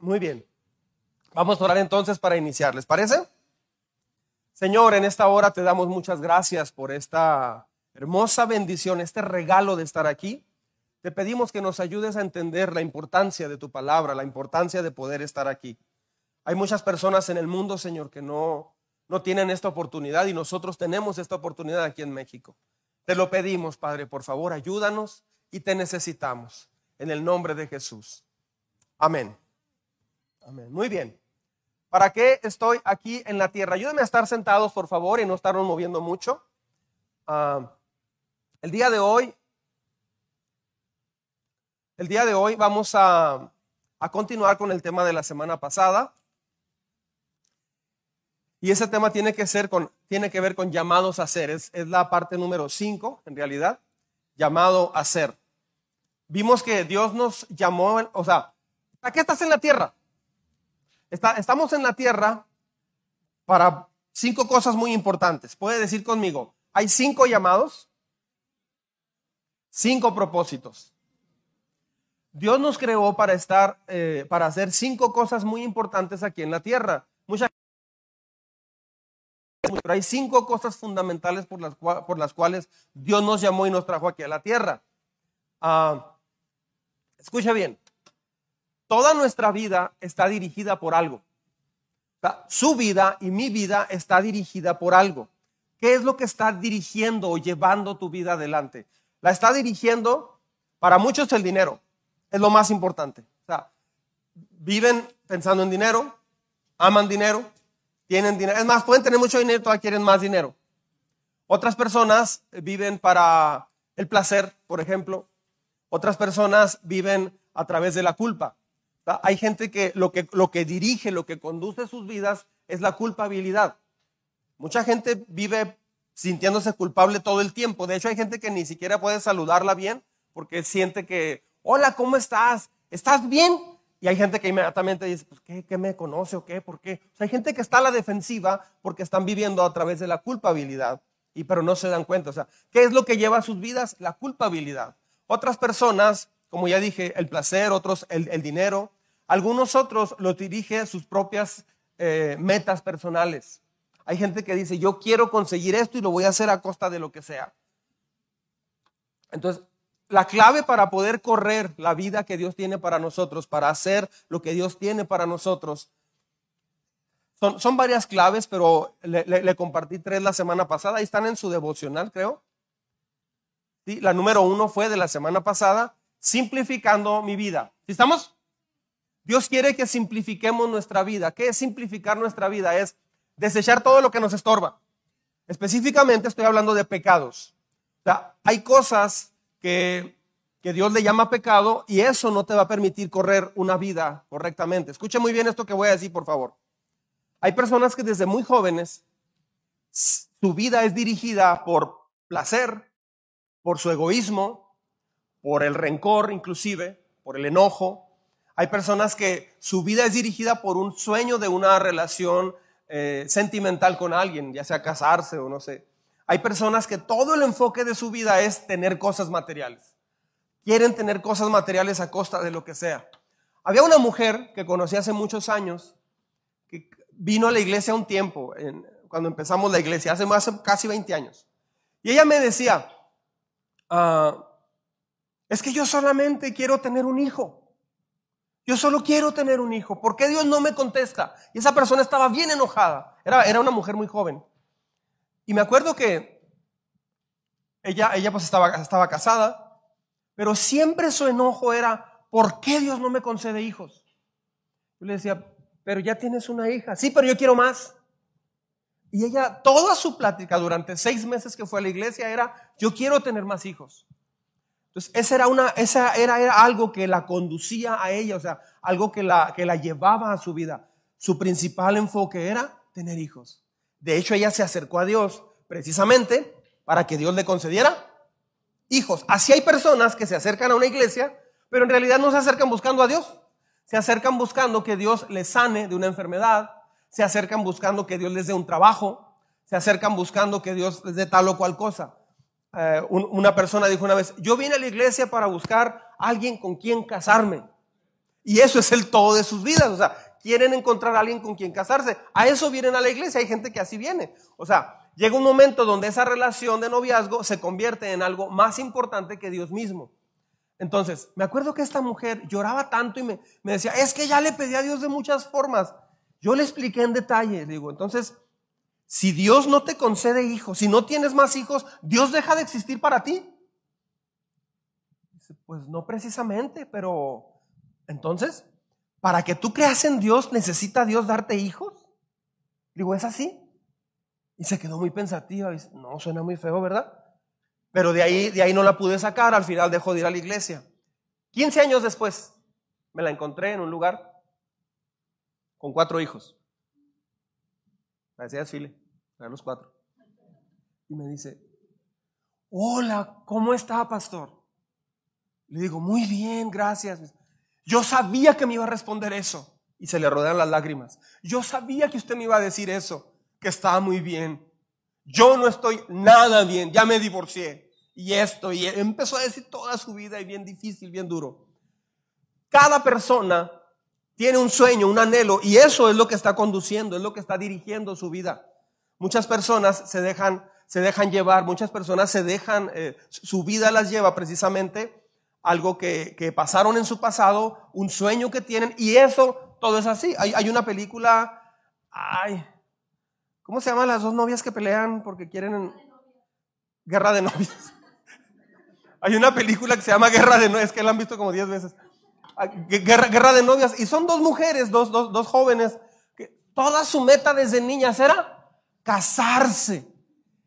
Muy bien. Vamos a orar entonces para iniciar, ¿les parece? Señor, en esta hora te damos muchas gracias por esta hermosa bendición, este regalo de estar aquí. Te pedimos que nos ayudes a entender la importancia de tu palabra, la importancia de poder estar aquí. Hay muchas personas en el mundo, Señor, que no, no tienen esta oportunidad y nosotros tenemos esta oportunidad aquí en México. Te lo pedimos, Padre, por favor, ayúdanos y te necesitamos. En el nombre de Jesús. Amén. Muy bien. ¿Para qué estoy aquí en la tierra? Ayúdenme a estar sentados, por favor, y no estarnos moviendo mucho. Ah, el día de hoy, el día de hoy vamos a, a continuar con el tema de la semana pasada. Y ese tema tiene que, ser con, tiene que ver con llamados a ser. Es, es la parte número 5, en realidad, llamado a ser. Vimos que Dios nos llamó, o sea, ¿para qué estás en la tierra? Estamos en la tierra para cinco cosas muy importantes. Puede decir conmigo, hay cinco llamados, cinco propósitos. Dios nos creó para estar, eh, para hacer cinco cosas muy importantes aquí en la tierra. Muchas pero hay cinco cosas fundamentales por las, por las, cuales Dios nos llamó y nos trajo aquí a la tierra. Ah, escucha bien, toda nuestra vida está dirigida por algo. su vida y mi vida está dirigida por algo. ¿Qué es lo que está dirigiendo o llevando tu vida adelante? La está dirigiendo, para muchos, el dinero. Es lo más importante. Viven pensando en dinero, aman dinero, tienen dinero. Es más, pueden tener mucho dinero todavía quieren más dinero. Otras personas viven para el placer, por ejemplo. Otras personas viven a través de la culpa. Hay gente que lo, que lo que dirige, lo que conduce sus vidas es la culpabilidad. Mucha gente vive sintiéndose culpable todo el tiempo. De hecho, hay gente que ni siquiera puede saludarla bien porque siente que, hola, ¿cómo estás? ¿Estás bien? Y hay gente que inmediatamente dice, pues, ¿qué, me conoce o qué? ¿Por qué? hay gente que está a la defensiva porque están viviendo a través de la culpabilidad, y pero no se dan cuenta. O sea, ¿qué es lo que lleva a sus vidas? La culpabilidad. Otras personas, como ya dije, el placer, otros el, dinero. Algunos otros lo dirige sus propias eh, metas personales. Hay gente que dice, yo quiero conseguir esto y lo voy a hacer a costa de lo que sea. Entonces, la clave para poder correr la vida que Dios tiene para nosotros, para hacer lo que Dios tiene para nosotros, son, varias claves, pero le, compartí tres la semana pasada. Ahí están en su devocional, creo. La número uno fue de la semana pasada, simplificando mi vida. ¿Sí estamos? Dios quiere que simplifiquemos nuestra vida. ¿Qué es simplificar nuestra vida? Es desechar todo lo que nos estorba. Específicamente estoy hablando de pecados. Hay cosas que, Dios le llama pecado y eso no te va a permitir correr una vida correctamente. Escuche muy bien esto que voy a decir, por favor. Hay personas que desde muy jóvenes su vida es dirigida por placer, por su egoísmo, por el rencor inclusive, por el enojo. Hay personas que su vida es dirigida por un sueño de una relación eh, sentimental con alguien, ya sea casarse o no sé. Hay personas que todo el enfoque de su vida es tener cosas materiales. Quieren tener cosas materiales a costa de lo que sea. Había una mujer que conocí hace muchos años, que vino a la iglesia un tiempo, cuando empezamos la iglesia, hace más, casi 20 años. Y ella me decía, ah, es que yo solamente quiero tener un hijo. Yo solo quiero tener un hijo. ¿Por qué Dios no me contesta? Y esa persona estaba bien enojada. Era, era una mujer muy joven. Y me acuerdo que ella, ella pues estaba, estaba casada, pero siempre su enojo era, ¿por qué Dios no me concede hijos? Yo le decía, pero ya tienes una hija. Sí, pero yo quiero más. Y ella, toda su plática durante seis meses que fue a la iglesia era, yo quiero tener más hijos. Entonces, esa era, una, esa era, era algo que la conducía a ella, o sea, algo que la, que la llevaba a su vida. Su principal enfoque era tener hijos. De hecho, ella se acercó a Dios precisamente para que Dios le concediera hijos. Así hay personas que se acercan a una iglesia, pero en realidad no se acercan buscando a Dios. Se acercan buscando que Dios les sane de una enfermedad, se acercan buscando que Dios les dé un trabajo, se acercan buscando que Dios les dé tal o cual cosa. Eh, una persona dijo una vez, yo vine a la iglesia para buscar a alguien con quien casarme. Y eso es el todo de sus vidas. O sea, quieren encontrar alguien con quien casarse. A eso vienen a la iglesia. Hay gente que así viene. O sea, llega un momento donde esa relación de noviazgo se convierte en algo más importante que Dios mismo. Entonces, me acuerdo que esta mujer lloraba tanto y me, me decía, es que ya le pedí a Dios de muchas formas. Yo le expliqué en detalle, digo, entonces, si Dios no te concede hijos, si no tienes más hijos, ¿Dios deja de existir para ti? Dice, pues no precisamente, pero entonces, para que tú creas en Dios, ¿necesita Dios darte hijos? Digo, ¿es así? Y se quedó muy pensativa. Dice, no, suena muy feo, ¿verdad? Pero de ahí, de ahí no la pude sacar, al final dejó de ir a la iglesia. 15 años después, me la encontré en un lugar con cuatro hijos. Parecía desfile, eran los cuatro. Y me dice, hola, ¿cómo está, pastor? Le digo, muy bien, gracias. Yo sabía que me iba a responder eso. Y se le rodean las lágrimas. Yo sabía que usted me iba a decir eso, que estaba muy bien. Yo no estoy nada bien, ya me divorcié. Y esto, y empezó a decir toda su vida y bien difícil, bien duro. Cada persona tiene un sueño, un anhelo, y eso es lo que está conduciendo, es lo que está dirigiendo su vida. Muchas personas se dejan, se dejan llevar, muchas personas se dejan, eh, su vida las lleva precisamente algo que, que, pasaron en su pasado, un sueño que tienen, y eso todo es así. Hay, hay una película, ay, ¿cómo se llaman las dos novias que pelean porque quieren guerra de novias? hay una película que se llama Guerra de Novias, que la han visto como diez veces. Ah, guerra, guerra, de novias, y son dos mujeres, dos, dos, dos jóvenes, que toda su meta desde niñas era casarse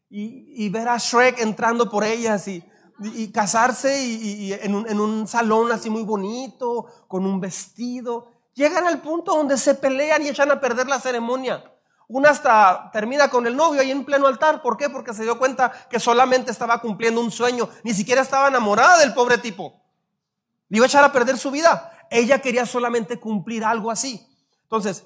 y, y ver a Shrek entrando por ellas y, y casarse y, en, un, en, un, salón así muy bonito, con un vestido. Llegan al punto donde se pelean y echan a perder la ceremonia. Una hasta termina con el novio ahí en pleno altar. ¿Por qué? Porque se dio cuenta que solamente estaba cumpliendo un sueño. Ni siquiera estaba enamorada del pobre tipo. Le iba a echar a perder su vida. Ella quería solamente cumplir algo así. Entonces,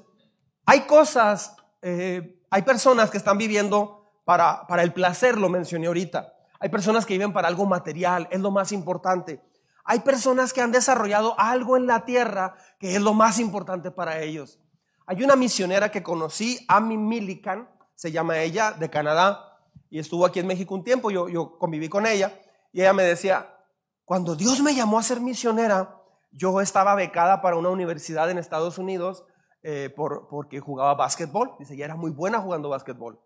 hay cosas, eh, hay personas que están viviendo para, para el placer, lo mencioné ahorita. Hay personas que viven para algo material, es lo más importante. Hay personas que han desarrollado algo en la tierra que es lo más importante para ellos. Hay una misionera que conocí, Amy Millikan, se llama ella, de Canadá, y estuvo aquí en México un tiempo, yo, yo conviví con ella, y ella me decía, cuando Dios me llamó a ser misionera, yo estaba becada para una universidad en Estados Unidos eh, por, porque jugaba básquetbol. Dice, ya era muy buena jugando básquetbol.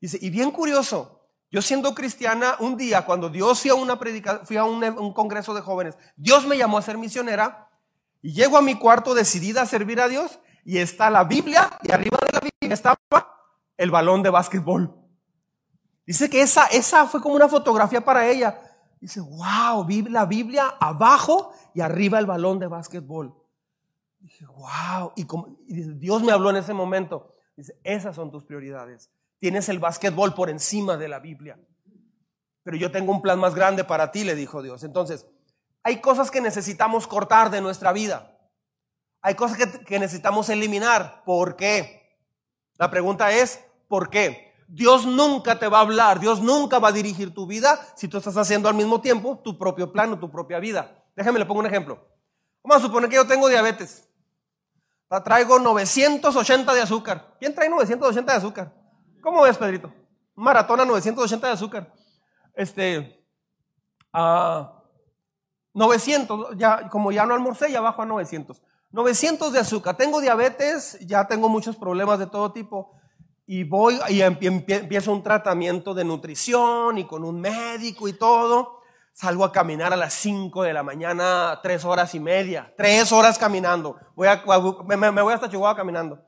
Dice, y bien curioso, yo siendo cristiana, un día cuando Dios fui a, una predica, fui a un, congreso de jóvenes, Dios me llamó a ser misionera y llego a mi cuarto decidida a servir a Dios y está la Biblia y arriba de la Biblia estaba el balón de básquetbol. Dice que esa, esa fue como una fotografía para ella. Dice, wow, la Biblia abajo y arriba el balón de básquetbol. Dije, wow. Y, como, Dios me habló en ese momento. Dice, esas son tus prioridades. Tienes el básquetbol por encima de la Biblia. Pero yo tengo un plan más grande para ti, le dijo Dios. Entonces, hay cosas que necesitamos cortar de nuestra vida. Hay cosas que, necesitamos eliminar. ¿Por qué? La pregunta es, ¿por qué? Dios nunca te va a hablar, Dios nunca va a dirigir tu vida si tú estás haciendo al mismo tiempo tu propio plan tu propia vida. Déjame le pongo un ejemplo. Vamos a suponer que yo tengo diabetes. Traigo 980 de azúcar. ¿Quién trae 980 de azúcar? ¿Cómo ves, Pedrito? Maratona 980 de azúcar. Este, uh, 900, ya, como ya no almorcé, ya bajo a 900. 900 de azúcar. Tengo diabetes, ya tengo muchos problemas de todo tipo y voy y empiezo un tratamiento de nutrición y con un médico y todo. Salgo a caminar a las 5 de la mañana, tres horas y media, tres horas caminando. Voy a, me, voy hasta Chihuahua caminando.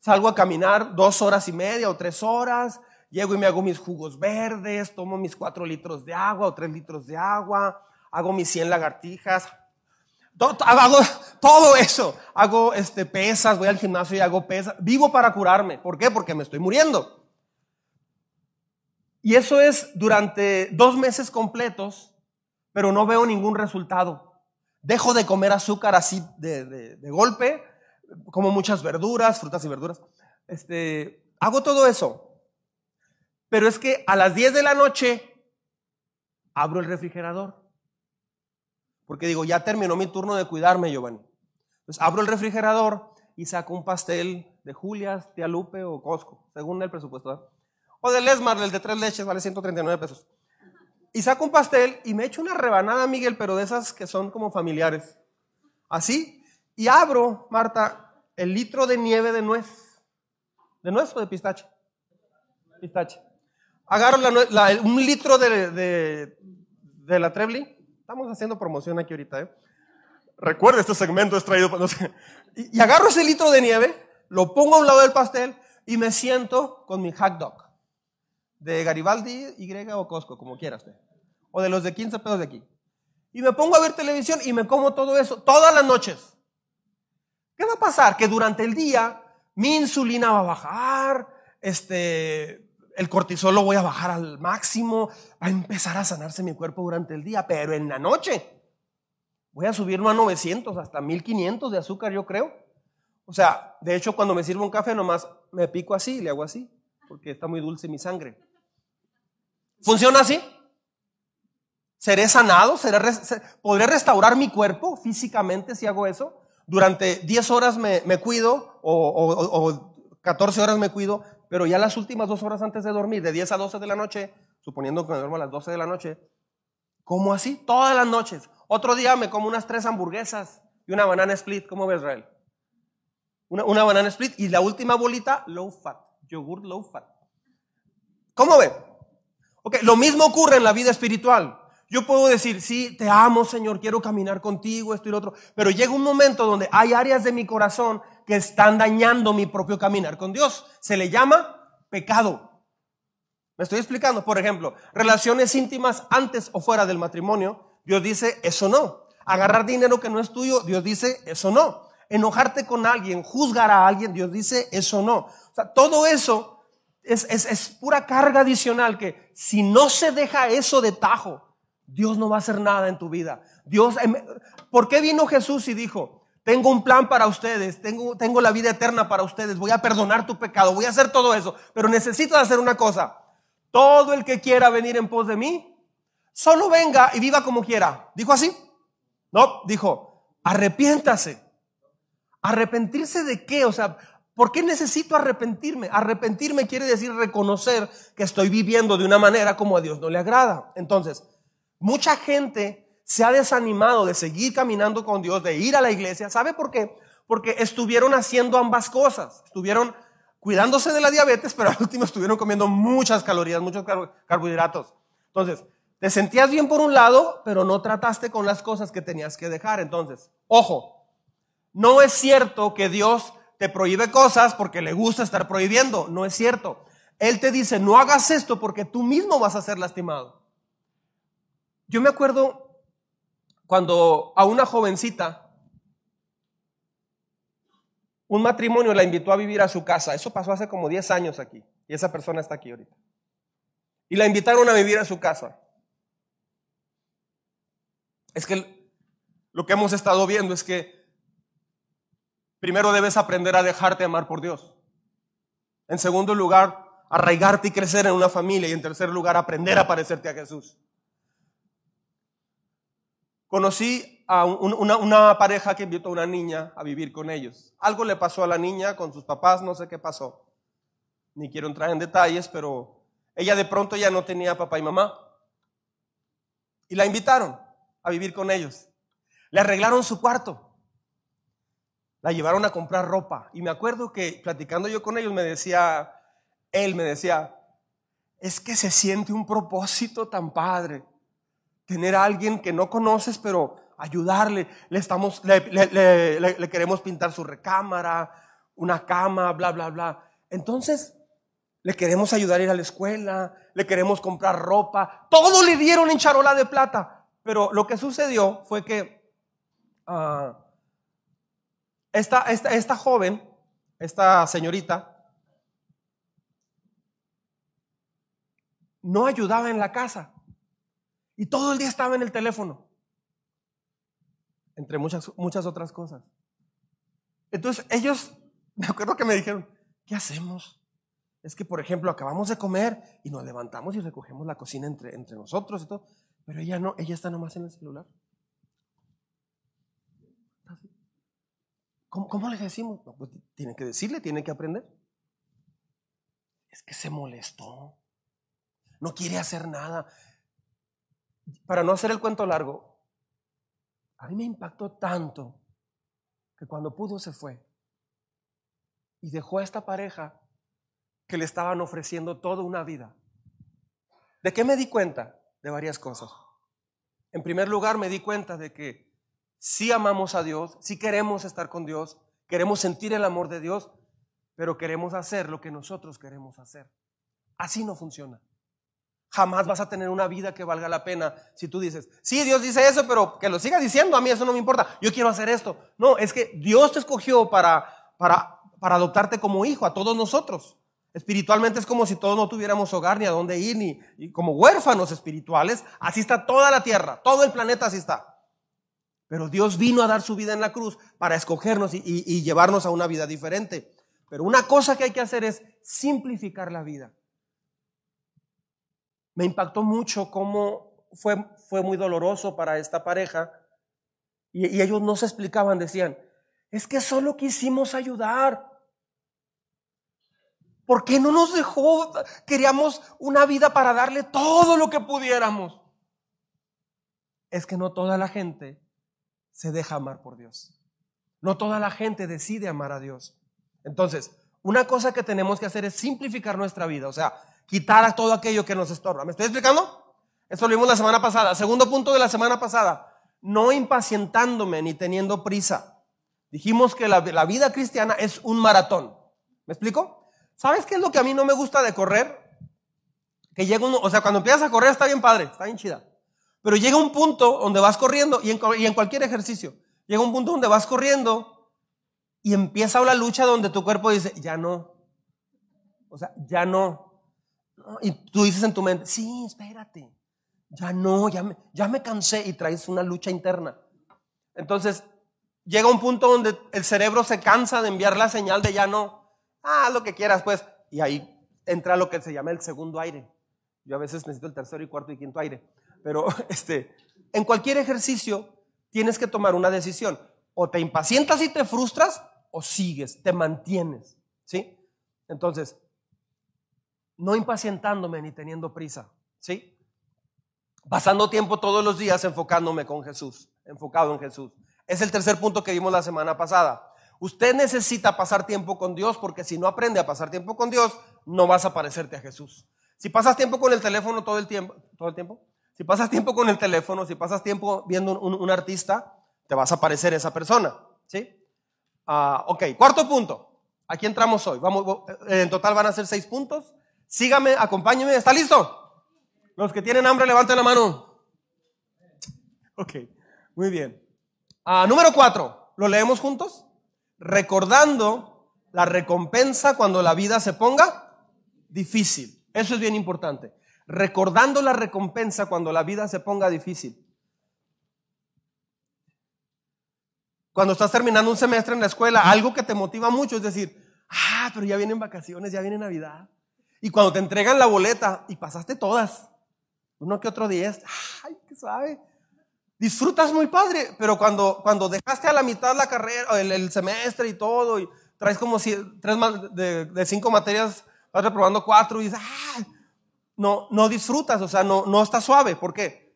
Salgo a caminar dos horas y media o tres horas. Llego y me hago mis jugos verdes, tomo mis cuatro litros de agua o tres litros de agua, hago mis 100 lagartijas, Hago todo eso. Hago este, pesas, voy al gimnasio y hago pesas. Vivo para curarme. ¿Por qué? Porque me estoy muriendo. Y eso es durante dos meses completos, pero no veo ningún resultado. Dejo de comer azúcar así de, de golpe, como muchas verduras, frutas y verduras. Este, hago todo eso. Pero es que a las 10 de la noche abro el refrigerador porque digo, ya terminó mi turno de cuidarme, Giovanni. Pues abro el refrigerador y saco un pastel de Julias, Tía Lupe o Costco, según el presupuesto. O de Lesmar, el de tres leches, vale 139 pesos. Y saco un pastel y me echo una rebanada, Miguel, pero de esas que son como familiares. Así. Y abro, Marta, el litro de nieve de nuez. ¿De nuez o de pistache? Pistache. Agarro un litro de, de, la Trebly. Estamos haciendo promoción aquí ahorita, ¿eh? Recuerda, este segmento es traído y, y agarro ese litro de nieve, lo pongo a un lado del pastel y me siento con mi hot dog de Garibaldi, Y o Costco, como quieras. O de los de 15 pesos de aquí. Y me pongo a ver televisión y me como todo eso todas las noches. ¿Qué va a pasar? Que durante el día mi insulina va a bajar, este, el cortisol lo voy a bajar al máximo, va a empezar a sanarse mi cuerpo durante el día, pero en la noche voy a subirlo a 900, hasta 1500 de azúcar, yo creo. O sea, de hecho, cuando me sirvo un café, nomás me pico así le hago así, porque está muy dulce mi sangre. ¿Funciona así? ¿Seré sanado? ¿Podré restaurar mi cuerpo físicamente si hago eso? Durante 10 horas me, cuido o, 14 horas me cuido, pero ya las últimas dos horas antes de dormir, de 10 a 12 de la noche, suponiendo que me duermo a las 12 de la noche, como así todas las noches. Otro día me como unas tres hamburguesas y una banana split. ¿Cómo ves, Israel? Una, una banana split y la última bolita, low fat, yogur low fat. ¿Cómo ve? Lo mismo ocurre en la vida espiritual. Yo puedo decir, sí, te amo, Señor, quiero caminar contigo, esto y lo otro, pero llega un momento donde hay áreas de mi corazón que están dañando mi propio caminar con Dios. Se le llama pecado. ¿Me estoy explicando? Por ejemplo, relaciones íntimas antes o fuera del matrimonio, Dios dice, eso no. Agarrar dinero que no es tuyo, Dios dice, eso no. Enojarte con alguien, juzgar a alguien, Dios dice, eso no. O sea, todo eso es, pura carga adicional que si no se deja eso de tajo, Dios no va a hacer nada en tu vida. Dios, em, ¿por qué vino Jesús y dijo, tengo un plan para ustedes, tengo, tengo la vida eterna para ustedes, voy a perdonar tu pecado, voy a hacer todo eso, pero necesito hacer una cosa. Todo el que quiera venir en pos de mí, solo venga y viva como quiera. ¿Dijo así? No, dijo, arrepiéntase. ¿Arrepentirse de qué? O sea, ¿Por qué necesito arrepentirme? Arrepentirme quiere decir reconocer que estoy viviendo de una manera como a Dios no le agrada. Entonces, mucha gente se ha desanimado de seguir caminando con Dios, de ir a la iglesia. ¿Sabe por qué? Porque estuvieron haciendo ambas cosas. Estuvieron cuidándose de la diabetes, pero al último estuvieron comiendo muchas calorías, muchos carbohidratos. Entonces, te sentías bien por un lado, pero no trataste con las cosas que tenías que dejar. Entonces, ojo, no es cierto que Dios te prohíbe cosas porque le gusta estar prohibiendo. No es cierto. Él te dice, no hagas esto porque tú mismo vas a ser lastimado. Yo me acuerdo cuando a una jovencita, un matrimonio la invitó a vivir a su casa. Eso pasó hace como 10 años aquí. Y esa persona está aquí ahorita. Y la invitaron a vivir a su casa. Es que lo que hemos estado viendo es que Primero debes aprender a dejarte amar por Dios. En segundo lugar, arraigarte y crecer en una familia. Y en tercer lugar, aprender a parecerte a Jesús. Conocí a una, pareja que invitó a una niña a vivir con ellos. Algo le pasó a la niña con sus papás, no sé qué pasó. Ni quiero entrar en detalles, pero ella de pronto ya no tenía papá y mamá. Y la invitaron a vivir con ellos. Le arreglaron su cuarto la llevaron a comprar ropa. Y me acuerdo que platicando yo con ellos me decía, él me decía, es que se siente un propósito tan padre. Tener a alguien que no conoces, pero ayudarle. Le, estamos, le, le, queremos pintar su recámara, una cama, bla, bla, bla. Entonces, le queremos ayudar a ir a la escuela, le queremos comprar ropa. Todo le dieron en charola de plata. Pero lo que sucedió fue que... Ah, esta, esta, joven, esta señorita, no ayudaba en la casa y todo el día estaba en el teléfono, entre muchas, muchas otras cosas. Entonces ellos, me acuerdo que me dijeron, ¿qué hacemos? Es que, por ejemplo, acabamos de comer y nos levantamos y recogemos la cocina entre, entre nosotros y todo, pero ella no, ella está nomás en el celular. ¿Cómo, cómo le decimos? Pues tiene que decirle, tiene que aprender. Es que se molestó. No quiere hacer nada. Para no hacer el cuento largo, a mí me impactó tanto que cuando pudo se fue y dejó a esta pareja que le estaban ofreciendo toda una vida. ¿De qué me di cuenta? De varias cosas. En primer lugar, me di cuenta de que si amamos a Dios, si queremos estar con Dios, queremos sentir el amor de Dios, pero queremos hacer lo que nosotros queremos hacer. Así no funciona. Jamás vas a tener una vida que valga la pena si tú dices, sí, Dios dice eso, pero que lo siga diciendo, a mí eso no me importa, yo quiero hacer esto. No, es que Dios te escogió para, para, para adoptarte como hijo, a todos nosotros. Espiritualmente es como si todos no tuviéramos hogar ni a dónde ir, ni como huérfanos espirituales. Así está toda la tierra, todo el planeta así está. Pero Dios vino a dar su vida en la cruz para escogernos y, y llevarnos a una vida diferente. Pero una cosa que hay que hacer es simplificar la vida me impactó mucho cómo fue, fue muy doloroso para esta pareja. Y, ellos no se explicaban, decían, es que solo quisimos ayudar. ¿Por qué no nos dejó? Queríamos una vida para darle todo lo que pudiéramos. Es que no toda la gente se deja amar por Dios. No toda la gente decide amar a Dios. Entonces, una cosa que tenemos que hacer es simplificar nuestra vida. O sea, quitar a todo aquello que nos estorba. ¿Me estoy explicando? Eso lo vimos la semana pasada. Segundo punto de la semana pasada, no impacientándome ni teniendo prisa. Dijimos que la, vida cristiana es un maratón. ¿Me explico? ¿Sabes qué es lo que a mí no me gusta de correr? Que llega uno, o sea, cuando empiezas a correr está bien padre, está bien chida. Pero llega un punto donde vas corriendo, y en, cualquier ejercicio, llega un punto donde vas corriendo y empieza una lucha donde tu cuerpo dice, ya no. O sea, ya no. Y tú dices en tu mente, sí, espérate, ya no, ya me, ya me cansé y traes una lucha interna. Entonces, llega un punto donde el cerebro se cansa de enviar la señal de ya no, ah, lo que quieras, pues, y ahí entra lo que se llama el segundo aire. Yo a veces necesito el tercero y cuarto y quinto aire, pero este, en cualquier ejercicio tienes que tomar una decisión. O te impacientas y te frustras, o sigues, te mantienes, ¿sí? Entonces, no impacientándome ni teniendo prisa, ¿sí? Pasando tiempo todos los días enfocándome con Jesús, enfocado en Jesús. Es el tercer punto que vimos la semana pasada. Usted necesita pasar tiempo con Dios porque si no aprende a pasar tiempo con Dios, no vas a parecerte a Jesús. Si pasas tiempo con el teléfono todo el tiempo, todo el tiempo, si pasas tiempo con el teléfono, si pasas tiempo viendo un, artista, te vas a parecer esa persona, ¿sí? Ah, ok, cuarto punto. Aquí entramos hoy. Vamos, en total van a ser seis puntos. Sígame, acompáñeme. ¿Está listo? Los que tienen hambre, levanten la mano. Ok, muy bien. Ah, número cuatro, ¿lo leemos juntos? Recordando la recompensa cuando la vida se ponga difícil. Eso es bien importante. Recordando la recompensa cuando la vida se ponga difícil. Cuando estás terminando un semestre en la escuela, algo que te motiva mucho es decir, ah, pero ya vienen vacaciones, ya viene Navidad. Y cuando te entregan la boleta y pasaste todas, uno que otro día, ay, qué suave. Disfrutas muy padre, pero cuando, cuando dejaste a la mitad la carrera, el, el semestre y todo, y traes como si, tres de, de, cinco materias, vas reprobando cuatro y dices, ay, no, no disfrutas, o sea, no, no está suave. ¿Por qué?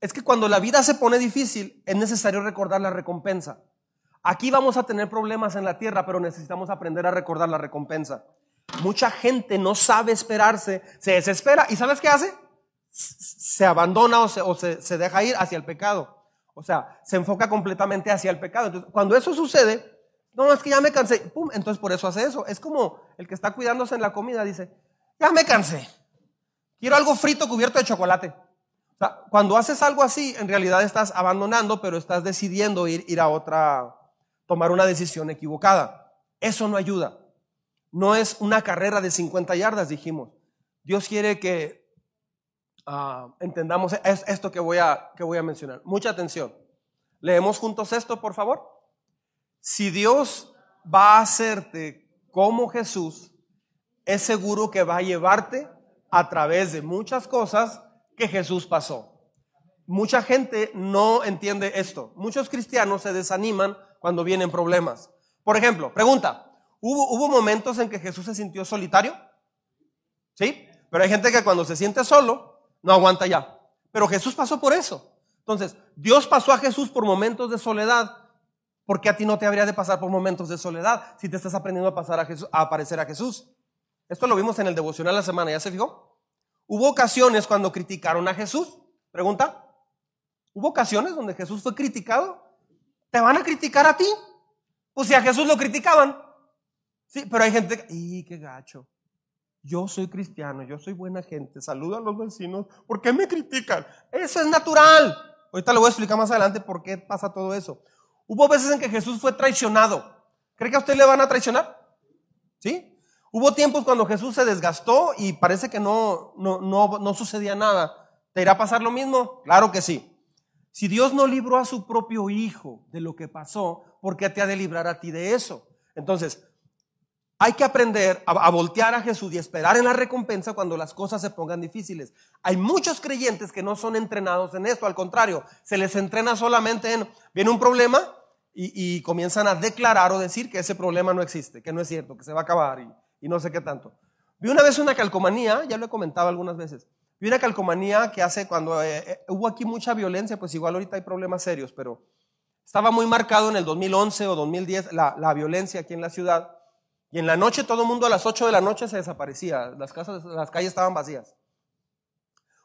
Es que cuando la vida se pone difícil, es necesario recordar la recompensa. Aquí vamos a tener problemas en la tierra, pero necesitamos aprender a recordar la recompensa. Mucha gente no sabe esperarse, se desespera y ¿sabes qué hace? Se abandona o se, deja ir hacia el pecado. O sea, se enfoca completamente hacia el pecado. Entonces, cuando eso sucede, no, es que ya me cansé, pum, entonces por eso hace eso. Es como el que está cuidándose en la comida, dice, ya me cansé, quiero algo frito cubierto de chocolate. O sea, cuando haces algo así, en realidad estás abandonando, pero estás decidiendo ir, ir a otra, tomar una decisión equivocada. Eso no ayuda. No es una carrera de 50 yardas, dijimos. Dios quiere que ah, entendamos esto que voy, a, que voy a mencionar. Mucha atención. Leemos juntos esto, por favor. Si Dios va a hacerte como Jesús, es seguro que va a llevarte a través de muchas cosas que Jesús pasó. Mucha gente no entiende esto. Muchos cristianos se desaniman cuando vienen problemas. Por ejemplo, pregunta, ¿hubo, ¿hubo momentos en que Jesús se sintió solitario? ¿Sí? Pero hay gente que cuando se siente solo, no aguanta ya. Pero Jesús pasó por eso. Entonces, Dios pasó a Jesús por momentos de soledad. ¿Por qué a ti no te habría de pasar por momentos de soledad si te estás aprendiendo a, pasar a, Jesús, a aparecer a Jesús? Esto lo vimos en el devocional la semana, ¿ya se fijó? Hubo ocasiones cuando criticaron a Jesús. Pregunta. ¿Hubo ocasiones donde Jesús fue criticado? ¿Te van a criticar a ti? Pues si a Jesús lo criticaban. Sí, pero hay gente que, ¡y qué gacho! Yo soy cristiano, yo soy buena gente, saludo a los vecinos. ¿Por qué me critican? Eso es natural. Ahorita le voy a explicar más adelante por qué pasa todo eso. Hubo veces en que Jesús fue traicionado. ¿Cree que a usted le van a traicionar? ¿Sí? Hubo tiempos cuando Jesús se desgastó y parece que no, no, no, no sucedía nada. ¿Te irá a pasar lo mismo? Claro que sí. Si Dios no libró a su propio hijo de lo que pasó, ¿por qué te ha de librar a ti de eso? Entonces, hay que aprender a, voltear a Jesús y esperar en la recompensa cuando las cosas se pongan difíciles. Hay muchos creyentes que no son entrenados en esto, al contrario, se les entrena solamente en, viene un problema y, comienzan a declarar o decir que ese problema no existe, que no es cierto, que se va a acabar y, no sé qué tanto. Vi una vez una calcomanía, ya lo he comentado algunas veces, vi una calcomanía que hace cuando eh, eh, hubo aquí mucha violencia, pues igual ahorita hay problemas serios, pero estaba muy marcado en el 2011 o 2010 la, la violencia aquí en la ciudad y en la noche todo el mundo a las 8 de la noche se desaparecía. Las, casas, las calles estaban vacías.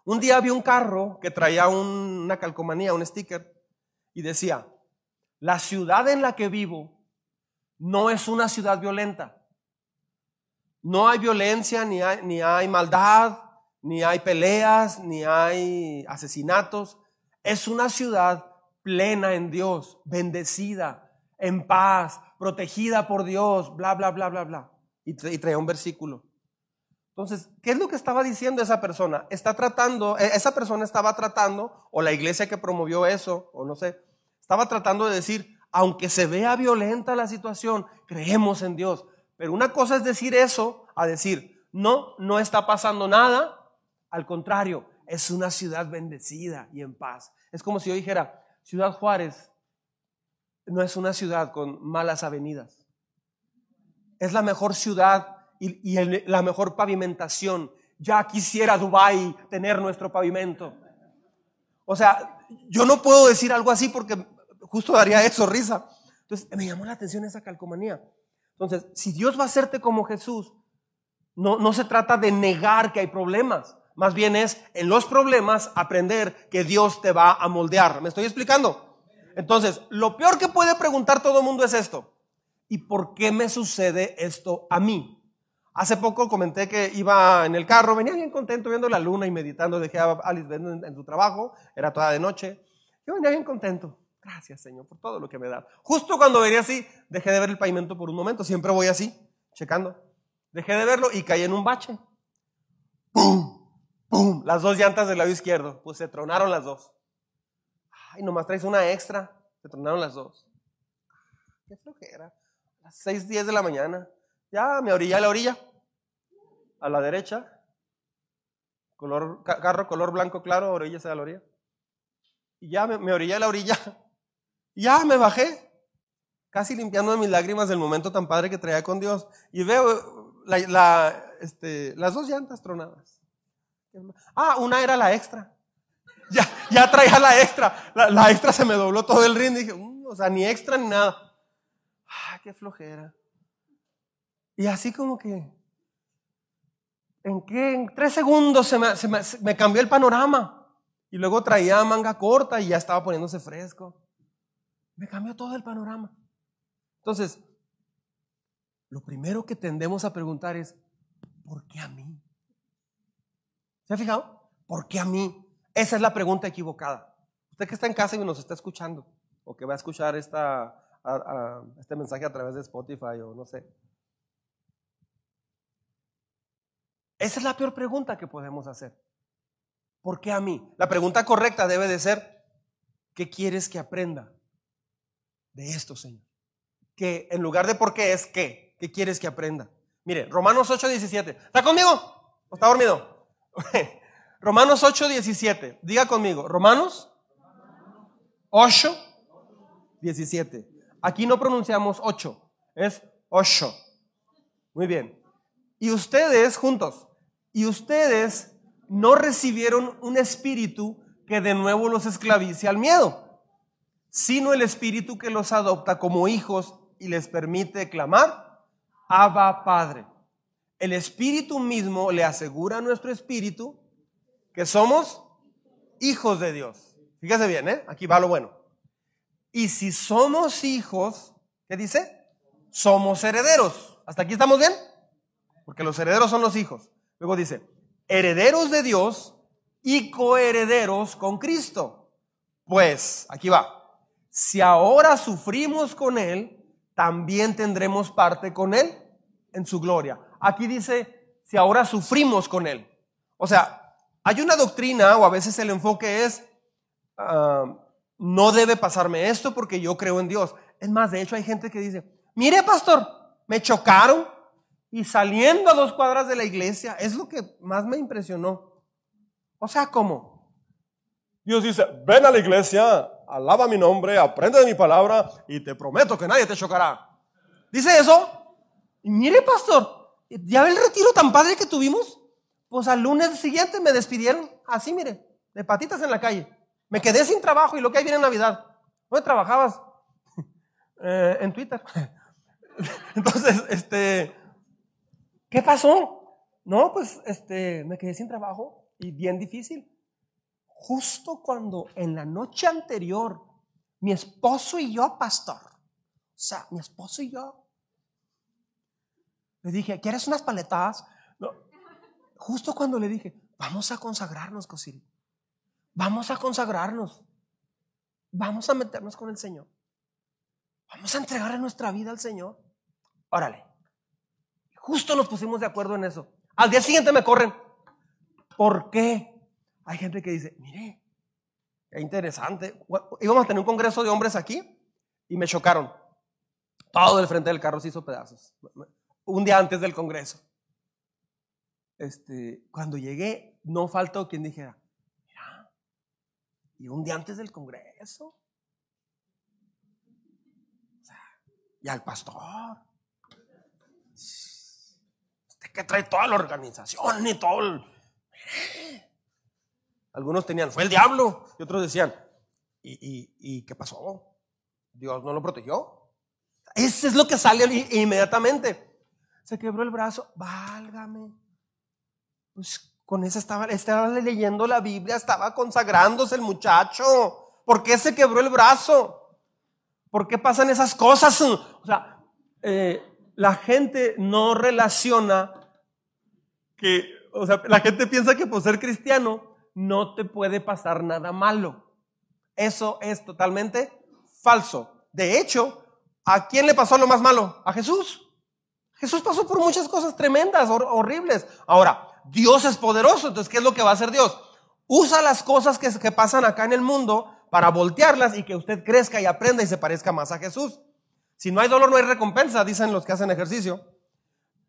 Un día vi un carro que traía una calcomanía, un sticker, y decía, la ciudad en la que vivo no es una ciudad violenta. No hay violencia, ni hay, ni hay maldad, ni hay peleas, ni hay asesinatos. Es una ciudad plena en Dios, bendecida, en paz, protegida por Dios, bla, bla, bla, bla, bla. Y, traía un versículo. Entonces, ¿qué es lo que estaba diciendo esa persona? Está tratando, e, esa persona estaba tratando, o la iglesia que promovió eso, o no sé, estaba tratando de decir, aunque se vea violenta la situación, creemos en Dios. Pero una cosa es decir eso, a decir, no, no está pasando nada. Al contrario, es una ciudad bendecida y en paz. Es como si yo dijera, Ciudad Juárez no es una ciudad con malas avenidas. Es la mejor ciudad y, la mejor pavimentación. Ya quisiera Dubai tener nuestro pavimento. O sea, yo no puedo decir algo así porque justo daría eso risa. Entonces, me llamó la atención esa calcomanía. Entonces, si Dios va a hacerte como Jesús, no, no se trata de negar que hay problemas. Más bien es en los problemas aprender que Dios te va a moldear. ¿Me estoy explicando? Entonces, lo peor que puede preguntar todo el mundo es esto. ¿Y por qué me sucede esto a mí? Hace poco comenté que iba en el carro, venía bien contento viendo la luna y meditando, dejé a Alice en, su trabajo, era toda de noche. Yo venía bien contento. Gracias, Señor, por todo lo que me da. Justo cuando venía así, dejé de ver el pavimento por un momento, siempre voy así, checando. Dejé de verlo y caí en un bache. ¡Pum! ¡Pum! Las dos llantas del lado izquierdo, pues se tronaron las dos. Ay, nomás traes una extra. Se tronaron las dos. Qué flojera. A las 6, 10 de la mañana. Ya me orilla a la orilla. A la derecha. Color, carro color blanco claro, orilla a la orilla. Y ya me, me orillé a la orilla. Ya me bajé. Casi limpiando mis lágrimas del momento tan padre que traía con Dios. Y veo la, este, las dos llantas tronadas. Ah, una era la extra ya, ya traía la extra. La, extra se me dobló todo el ring. Dije, mm, o sea, ni extra ni nada. Ay, qué flojera. Y así como que, ¿en qué? En tres segundos se me, se me cambió el panorama. Y luego traía manga corta y ya estaba poniéndose fresco. Me cambió todo el panorama. Entonces, lo primero que tendemos a preguntar es, ¿por qué a mí? ¿Se ha fijado? ¿Por qué a mí? Esa es la pregunta equivocada. Usted que está en casa y nos está escuchando, o que va a escuchar esta, este mensaje a través de Spotify o no sé. Esa es la peor pregunta que podemos hacer. ¿Por qué a mí? La pregunta correcta debe de ser, ¿qué quieres que aprenda de esto, Señor? Que en lugar de por qué es qué, ¿qué quieres que aprenda? Mire, Romanos 8, 17. ¿Está conmigo? ¿O está dormido? Romanos 8, 17. Diga conmigo, Romanos 8, 17. Aquí no pronunciamos ocho, es ocho. Muy bien. Y ustedes juntos, y ustedes no recibieron un espíritu que de nuevo los esclavice al miedo, sino el espíritu que los adopta como hijos y les permite clamar, Abba Padre. El espíritu mismo le asegura a nuestro espíritu que somos hijos de Dios. Fíjese bien, ¿eh? aquí va lo bueno. Y si somos hijos, ¿qué dice? Somos herederos. ¿Hasta aquí estamos bien? Porque los herederos son los hijos. Luego dice, herederos de Dios y coherederos con Cristo. Pues, aquí va, si ahora sufrimos con Él, también tendremos parte con Él en su gloria. Aquí dice, si ahora sufrimos con Él. O sea, hay una doctrina o a veces el enfoque es, ah, no debe pasarme esto porque yo creo en Dios. Es más, de hecho hay gente que dice, mire pastor, me chocaron y saliendo a dos cuadras de la iglesia, es lo que más me impresionó. O sea, ¿cómo? Dios dice, ven a la iglesia, alaba mi nombre, aprende de mi palabra y te prometo que nadie te chocará. Dice eso. Y mire, pastor, ¿ya ve el retiro tan padre que tuvimos? Pues al lunes siguiente me despidieron, así mire, de patitas en la calle. Me quedé sin trabajo y lo que hay viene en Navidad. ¿Dónde trabajabas? Eh, en Twitter. Entonces, este, ¿qué pasó? No, pues, este, me quedé sin trabajo y bien difícil. Justo cuando en la noche anterior mi esposo y yo, pastor, o sea, mi esposo y yo, le dije, ¿quieres unas paletadas? No, justo cuando le dije, vamos a consagrarnos, Cosiri. Vamos a consagrarnos. Vamos a meternos con el Señor. Vamos a entregarle nuestra vida al Señor. Órale. Justo nos pusimos de acuerdo en eso. Al día siguiente me corren. ¿Por qué? Hay gente que dice, mire, qué interesante. Íbamos a tener un congreso de hombres aquí y me chocaron. Todo el frente del carro se hizo pedazos. Un día antes del congreso. Este, cuando llegué, no faltó quien dijera, y un día antes del Congreso. y al pastor. Usted que trae toda la organización y todo el... Algunos tenían, fue el diablo. Y otros decían, ¿y, qué pasó? ¿Dios no lo protegió? Eso es lo que sale inmediatamente. Se quebró el brazo, válgame. Pues con eso estaba, estaba leyendo la Biblia, estaba consagrándose el muchacho. ¿Por qué se quebró el brazo? ¿Por qué pasan esas cosas? O sea, eh, la gente no relaciona que, o sea, la gente piensa que por ser cristiano no te puede pasar nada malo. Eso es totalmente falso. De hecho, ¿a quién le pasó lo más malo? A Jesús. Jesús pasó por muchas cosas tremendas, horribles. Ahora, Dios es poderoso, entonces ¿qué es lo que va a hacer Dios? Usa las cosas que, que pasan acá en el mundo para voltearlas y que usted crezca y aprenda y se parezca más a Jesús. Si no hay dolor, no hay recompensa, dicen los que hacen ejercicio.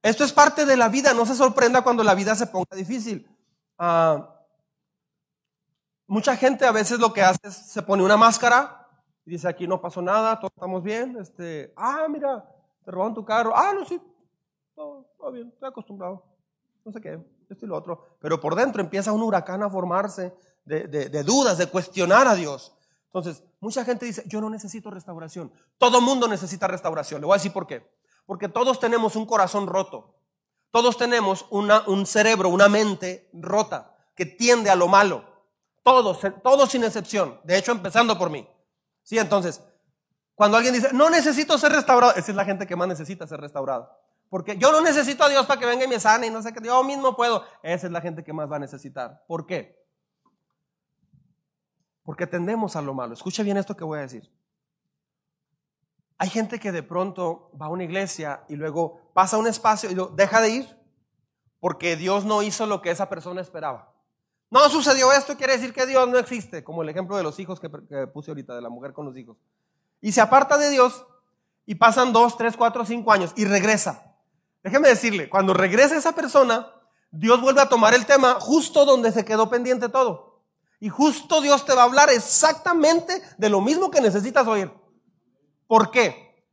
Esto es parte de la vida, no se sorprenda cuando la vida se ponga difícil. Ah, mucha gente a veces lo que hace es se pone una máscara y dice aquí no pasó nada, todos estamos bien. Este, ah, mira, te robaron tu carro. Ah, no, sí, todo, todo bien, estoy acostumbrado. No sé qué esto y lo otro. Pero por dentro empieza un huracán a formarse de, dudas, de cuestionar a Dios. Entonces, mucha gente dice, yo no necesito restauración. Todo mundo necesita restauración. Le voy a decir por qué. Porque todos tenemos un corazón roto. Todos tenemos una, un cerebro, una mente rota que tiende a lo malo. Todos, todos sin excepción. De hecho, empezando por mí. Sí, entonces, cuando alguien dice, no necesito ser restaurado, esa es la gente que más necesita ser restaurada. Porque yo no necesito a Dios para que venga y me sane y no sé qué, yo mismo puedo. Esa es la gente que más va a necesitar. ¿Por qué? Porque tendemos a lo malo. Escuche bien esto que voy a decir. Hay gente que de pronto va a una iglesia y luego pasa un espacio y deja de ir porque Dios no hizo lo que esa persona esperaba. No sucedió esto, quiere decir que Dios no existe, como el ejemplo de los hijos que, que puse ahorita, de la mujer con los hijos. Y se aparta de Dios y pasan dos, tres, cuatro, cinco años y regresa. Déjeme decirle, cuando regrese esa persona, Dios vuelve a tomar el tema justo donde se quedó pendiente todo. Y justo Dios te va a hablar exactamente de lo mismo que necesitas oír. ¿Por qué?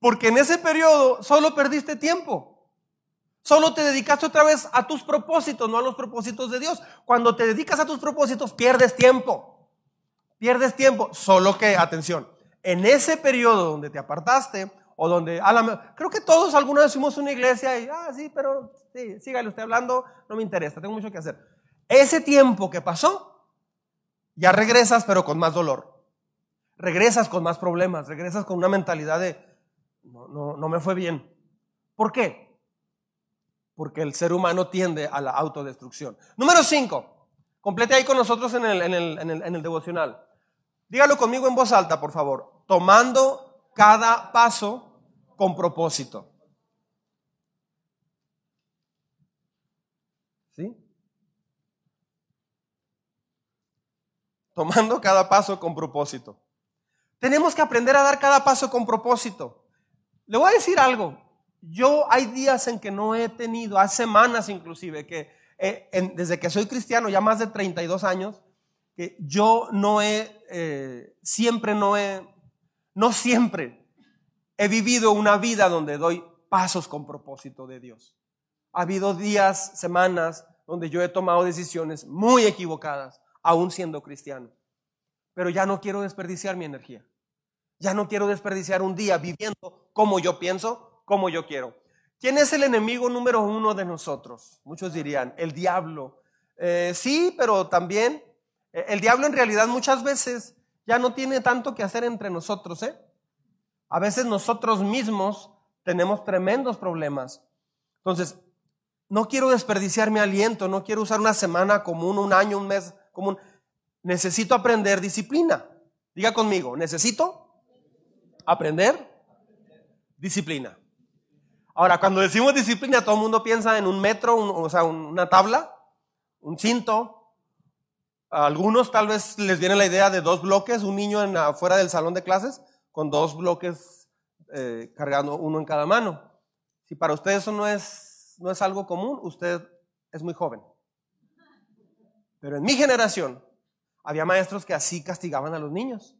Porque en ese periodo solo perdiste tiempo. Solo te dedicaste otra vez a tus propósitos, no a los propósitos de Dios. Cuando te dedicas a tus propósitos, pierdes tiempo. Pierdes tiempo. Solo que, atención, en ese periodo donde te apartaste, o donde, a la, creo que todos alguna vez fuimos a una iglesia y, ah, sí, pero sí, sígale usted hablando, no me interesa, tengo mucho que hacer. Ese tiempo que pasó, ya regresas, pero con más dolor. Regresas con más problemas, regresas con una mentalidad de, no, no, no me fue bien. ¿Por qué? Porque el ser humano tiende a la autodestrucción. Número cinco, complete ahí con nosotros en el, en el, en el, en el devocional. Dígalo conmigo en voz alta, por favor. Tomando cada paso con propósito. ¿Sí? Tomando cada paso con propósito. Tenemos que aprender a dar cada paso con propósito. Le voy a decir algo. Yo hay días en que no he tenido, hay semanas inclusive, que eh, desde que soy cristiano, ya más de 32 años, que yo no he, eh, siempre no he, no siempre he vivido una vida donde doy pasos con propósito de Dios. Ha habido días, semanas, donde yo he tomado decisiones muy equivocadas, aún siendo cristiano pero ya no quiero desperdiciar mi energía. Ya no quiero desperdiciar un día viviendo como yo pienso, como yo quiero. ¿Quién es el enemigo número uno de nosotros? Muchos dirían, el diablo. Eh, sí, pero también eh, el diablo en realidad muchas veces ya no tiene tanto que hacer entre nosotros. ¿eh? A veces nosotros mismos tenemos tremendos problemas. Entonces, no quiero desperdiciar mi aliento, no quiero usar una semana común, un año, un mes común necesito aprender disciplina. Diga conmigo, necesito aprender disciplina. Ahora, cuando decimos disciplina, todo el mundo piensa en un metro, o sea, una tabla, un cinto. A algunos tal vez les viene la idea de dos bloques, un niño en, afuera del salón de clases con dos bloques eh, cargando uno en cada mano. Si para usted eso no es, no es algo común, usted es muy joven. Pero en mi generación, había maestros que así castigaban a los niños.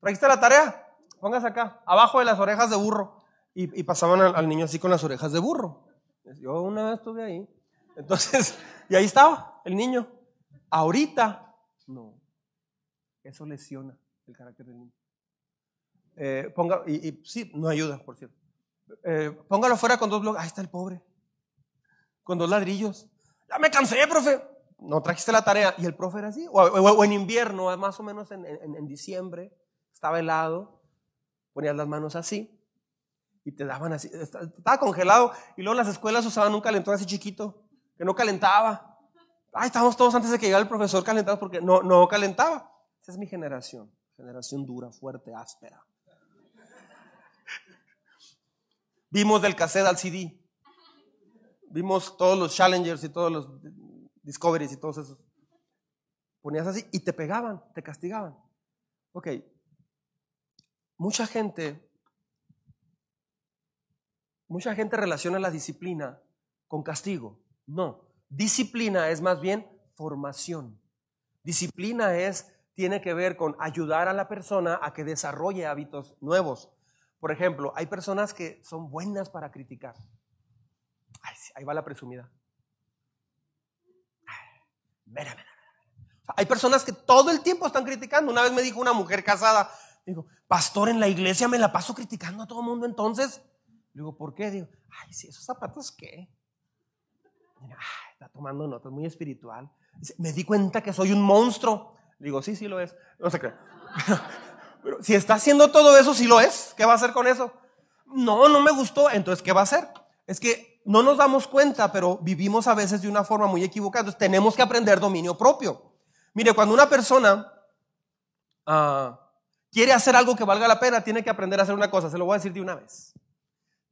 ¿Trajiste la tarea? Póngase acá, abajo de las orejas de burro. Y, pasaban al, niño así con las orejas de burro. Yo una vez estuve ahí. Entonces, y ahí estaba el niño. Ahorita, no. Eso lesiona el carácter del niño. Eh, ponga, y, sí, no ayuda, por cierto. Eh, póngalo fuera con dos bloques. Ahí está el pobre. Con dos ladrillos. Ya me cansé, profe no trajiste la tarea. Y el profe era así. O, en invierno, más o menos en, diciembre, estaba helado, ponías las manos así y te daban así. Estaba congelado y luego las escuelas usaban un calentón así chiquito, que no calentaba. Ay, estábamos todos antes de que llegara el profesor calentados porque no, no calentaba. Esa es mi generación. Generación dura, fuerte, áspera. Vimos del cassette al CD. Vimos todos los challengers y todos los Discoveries y todos esos. Ponías así y te pegaban, te castigaban. Ok, mucha gente, mucha gente relaciona la disciplina con castigo. No, disciplina es más bien formación. Disciplina es, tiene que ver con ayudar a la persona a que desarrolle hábitos nuevos. Por ejemplo, hay personas que son buenas para criticar. ahí va la presumida. Hay personas que todo el tiempo están criticando. Una vez me dijo una mujer casada, digo, pastor, en la iglesia me la paso criticando a todo el mundo entonces. Digo, ¿por qué? Digo, ay, si esos zapatos qué. está tomando notas, muy espiritual. me di cuenta que soy un monstruo. Digo, sí, sí lo es. No sé qué. Pero si está haciendo todo eso, sí lo es. ¿Qué va a hacer con eso? No, no me gustó. Entonces, ¿qué va a hacer? Es que no nos damos cuenta, pero vivimos a veces de una forma muy equivocada. Entonces tenemos que aprender dominio propio. Mire, cuando una persona ah, quiere hacer algo que valga la pena, tiene que aprender a hacer una cosa. Se lo voy a decir de una vez.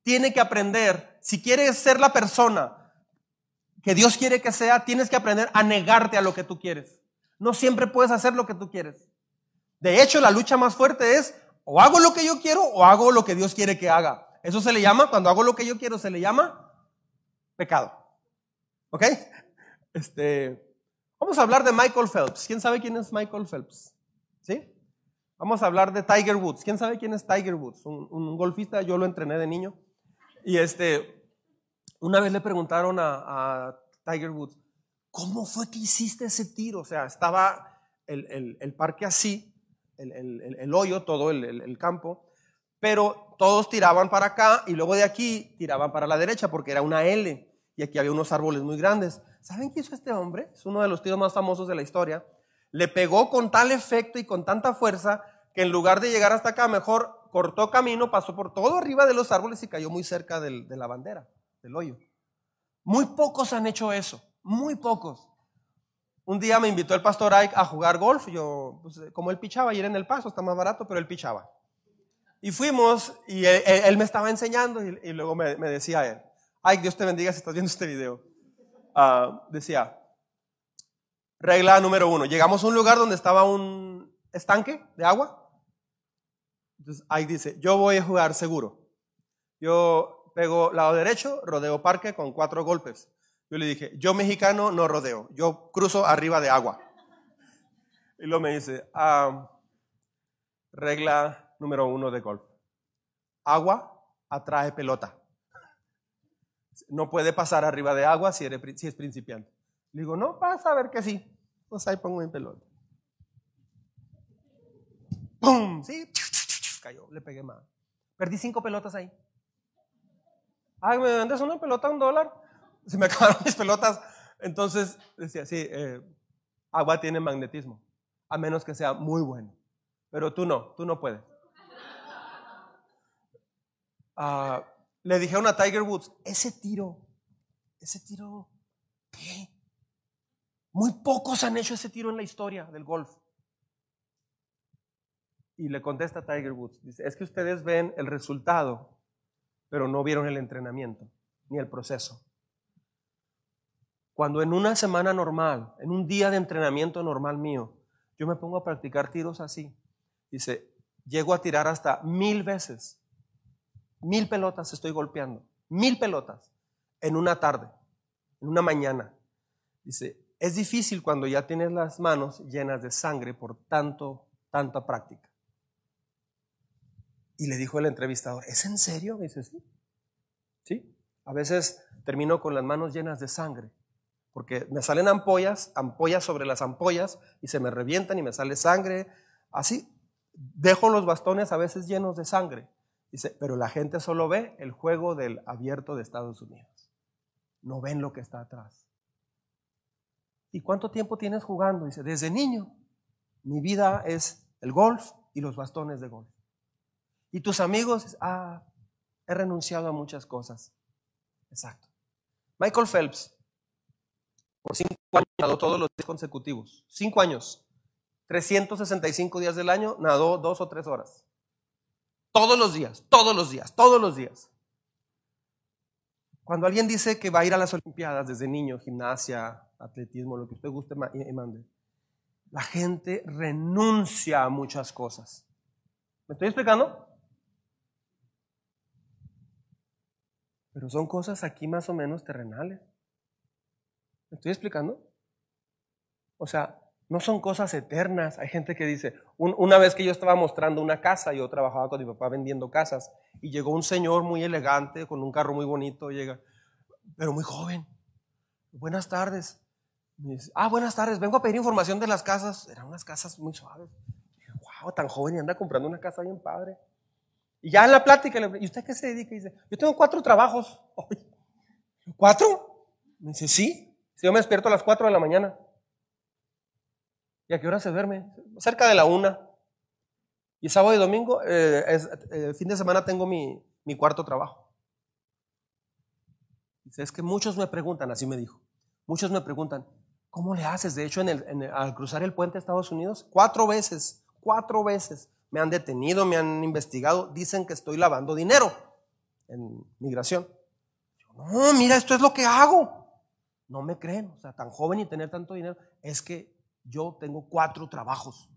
Tiene que aprender, si quieres ser la persona que Dios quiere que sea, tienes que aprender a negarte a lo que tú quieres. No siempre puedes hacer lo que tú quieres. De hecho, la lucha más fuerte es o hago lo que yo quiero o hago lo que Dios quiere que haga. Eso se le llama, cuando hago lo que yo quiero, se le llama pecado. ¿Ok? Este, vamos a hablar de Michael Phelps. ¿Quién sabe quién es Michael Phelps? ¿Sí? Vamos a hablar de Tiger Woods. ¿Quién sabe quién es Tiger Woods? Un, golfista, yo lo entrené de niño. Y este, una vez le preguntaron a, Tiger Woods, ¿cómo fue que hiciste ese tiro? O sea, estaba el, parque así, el, hoyo, todo el campo, pero todos tiraban para acá y luego de aquí tiraban para la derecha porque era una L y aquí había unos árboles muy grandes. ¿Saben qué hizo este hombre? Es uno de los tiros más famosos de la historia. Le pegó con tal efecto y con tanta fuerza que en lugar de llegar hasta acá, mejor cortó camino, pasó por todo arriba de los árboles y cayó muy cerca de la bandera, del hoyo. Muy pocos han hecho eso, muy pocos. Un día me invitó el pastor Ike a jugar golf. Yo, pues, como él pichaba, y era en el paso, está más barato, pero él pichaba. Y fuimos y él, me estaba enseñando y, luego me, decía él, ay, Dios te bendiga si estás viendo este video. Ah, decía, regla número uno, llegamos a un lugar donde estaba un estanque de agua. Entonces ahí dice, yo voy a jugar seguro. Yo pego lado derecho, rodeo parque con cuatro golpes. Yo le dije, yo mexicano no rodeo, yo cruzo arriba de agua. Y luego me dice, ah, regla número uno de golf. Agua atrae pelota. No puede pasar arriba de agua si, si es principiante. Le digo, no, pasa a ver que sí. Pues ahí pongo mi pelota. ¡Pum! Sí, cayó, le pegué más. Perdí cinco pelotas ahí. Ay, ¿me vendes una pelota a un dólar? Se me acabaron mis pelotas. Entonces decía, sí, eh, agua tiene magnetismo, a menos que sea muy bueno. Pero tú no, tú no puedes. Ah, le dijeron a Tiger Woods, ese tiro, ese tiro, ¿qué? Muy pocos han hecho ese tiro en la historia del golf. Y le contesta Tiger Woods, dice, es que ustedes ven el resultado, pero no vieron el entrenamiento ni el proceso. Cuando en una semana normal, en un día de entrenamiento normal mío, yo me pongo a practicar tiros así, dice, llego a tirar hasta mil veces Mil pelotas estoy golpeando, mil pelotas en una tarde, en una mañana. Dice, es difícil cuando ya tienes las manos llenas de sangre por tanto, tanta práctica. Y le dijo el entrevistador, ¿es en serio? dice, sí. Sí. A veces termino con las manos llenas de sangre, porque me salen ampollas, ampollas sobre las ampollas, y se me revientan y me sale sangre. Así, dejo los bastones a veces llenos de sangre. Dice, pero la gente solo ve el juego del abierto de Estados Unidos. No ven lo que está atrás. ¿Y cuánto tiempo tienes jugando? Dice, desde niño. Mi vida es el golf y los bastones de golf. Y tus amigos, ah, he renunciado a muchas cosas. Exacto. Michael Phelps, por cinco años todos los días consecutivos. Cinco años. 365 días del año nadó dos o tres horas. Todos los días, todos los días, todos los días. Cuando alguien dice que va a ir a las Olimpiadas desde niño, gimnasia, atletismo, lo que usted guste y mande, la gente renuncia a muchas cosas. ¿Me estoy explicando? Pero son cosas aquí más o menos terrenales. ¿Me estoy explicando? O sea, no son cosas eternas. Hay gente que dice, una vez que yo estaba mostrando una casa, yo trabajaba con mi papá vendiendo casas, y llegó un señor muy elegante, con un carro muy bonito, llega, pero muy joven. Buenas tardes. ah, buenas tardes, vengo a pedir información de las casas. Eran unas casas muy suaves. Wow, tan joven y anda comprando una casa bien padre. Y ya en la plática, ¿y usted qué se dedica? Y dice, yo tengo cuatro trabajos. ¿Cuatro? Me dice, sí. Si yo me despierto a las cuatro de la mañana. ¿Y a qué hora se duerme? Cerca de la una. Y sábado y domingo, eh, eh, fin de semana tengo mi, cuarto trabajo. Dice, es que muchos me preguntan, así me dijo, muchos me preguntan, ¿cómo le haces? De hecho, en al cruzar el puente de Estados Unidos, cuatro veces, cuatro veces me han detenido, me han investigado, dicen que estoy lavando dinero en migración. no, mira, esto es lo que hago. No me creen, o sea, tan joven y tener tanto dinero. Es que yo tengo cuatro trabajos.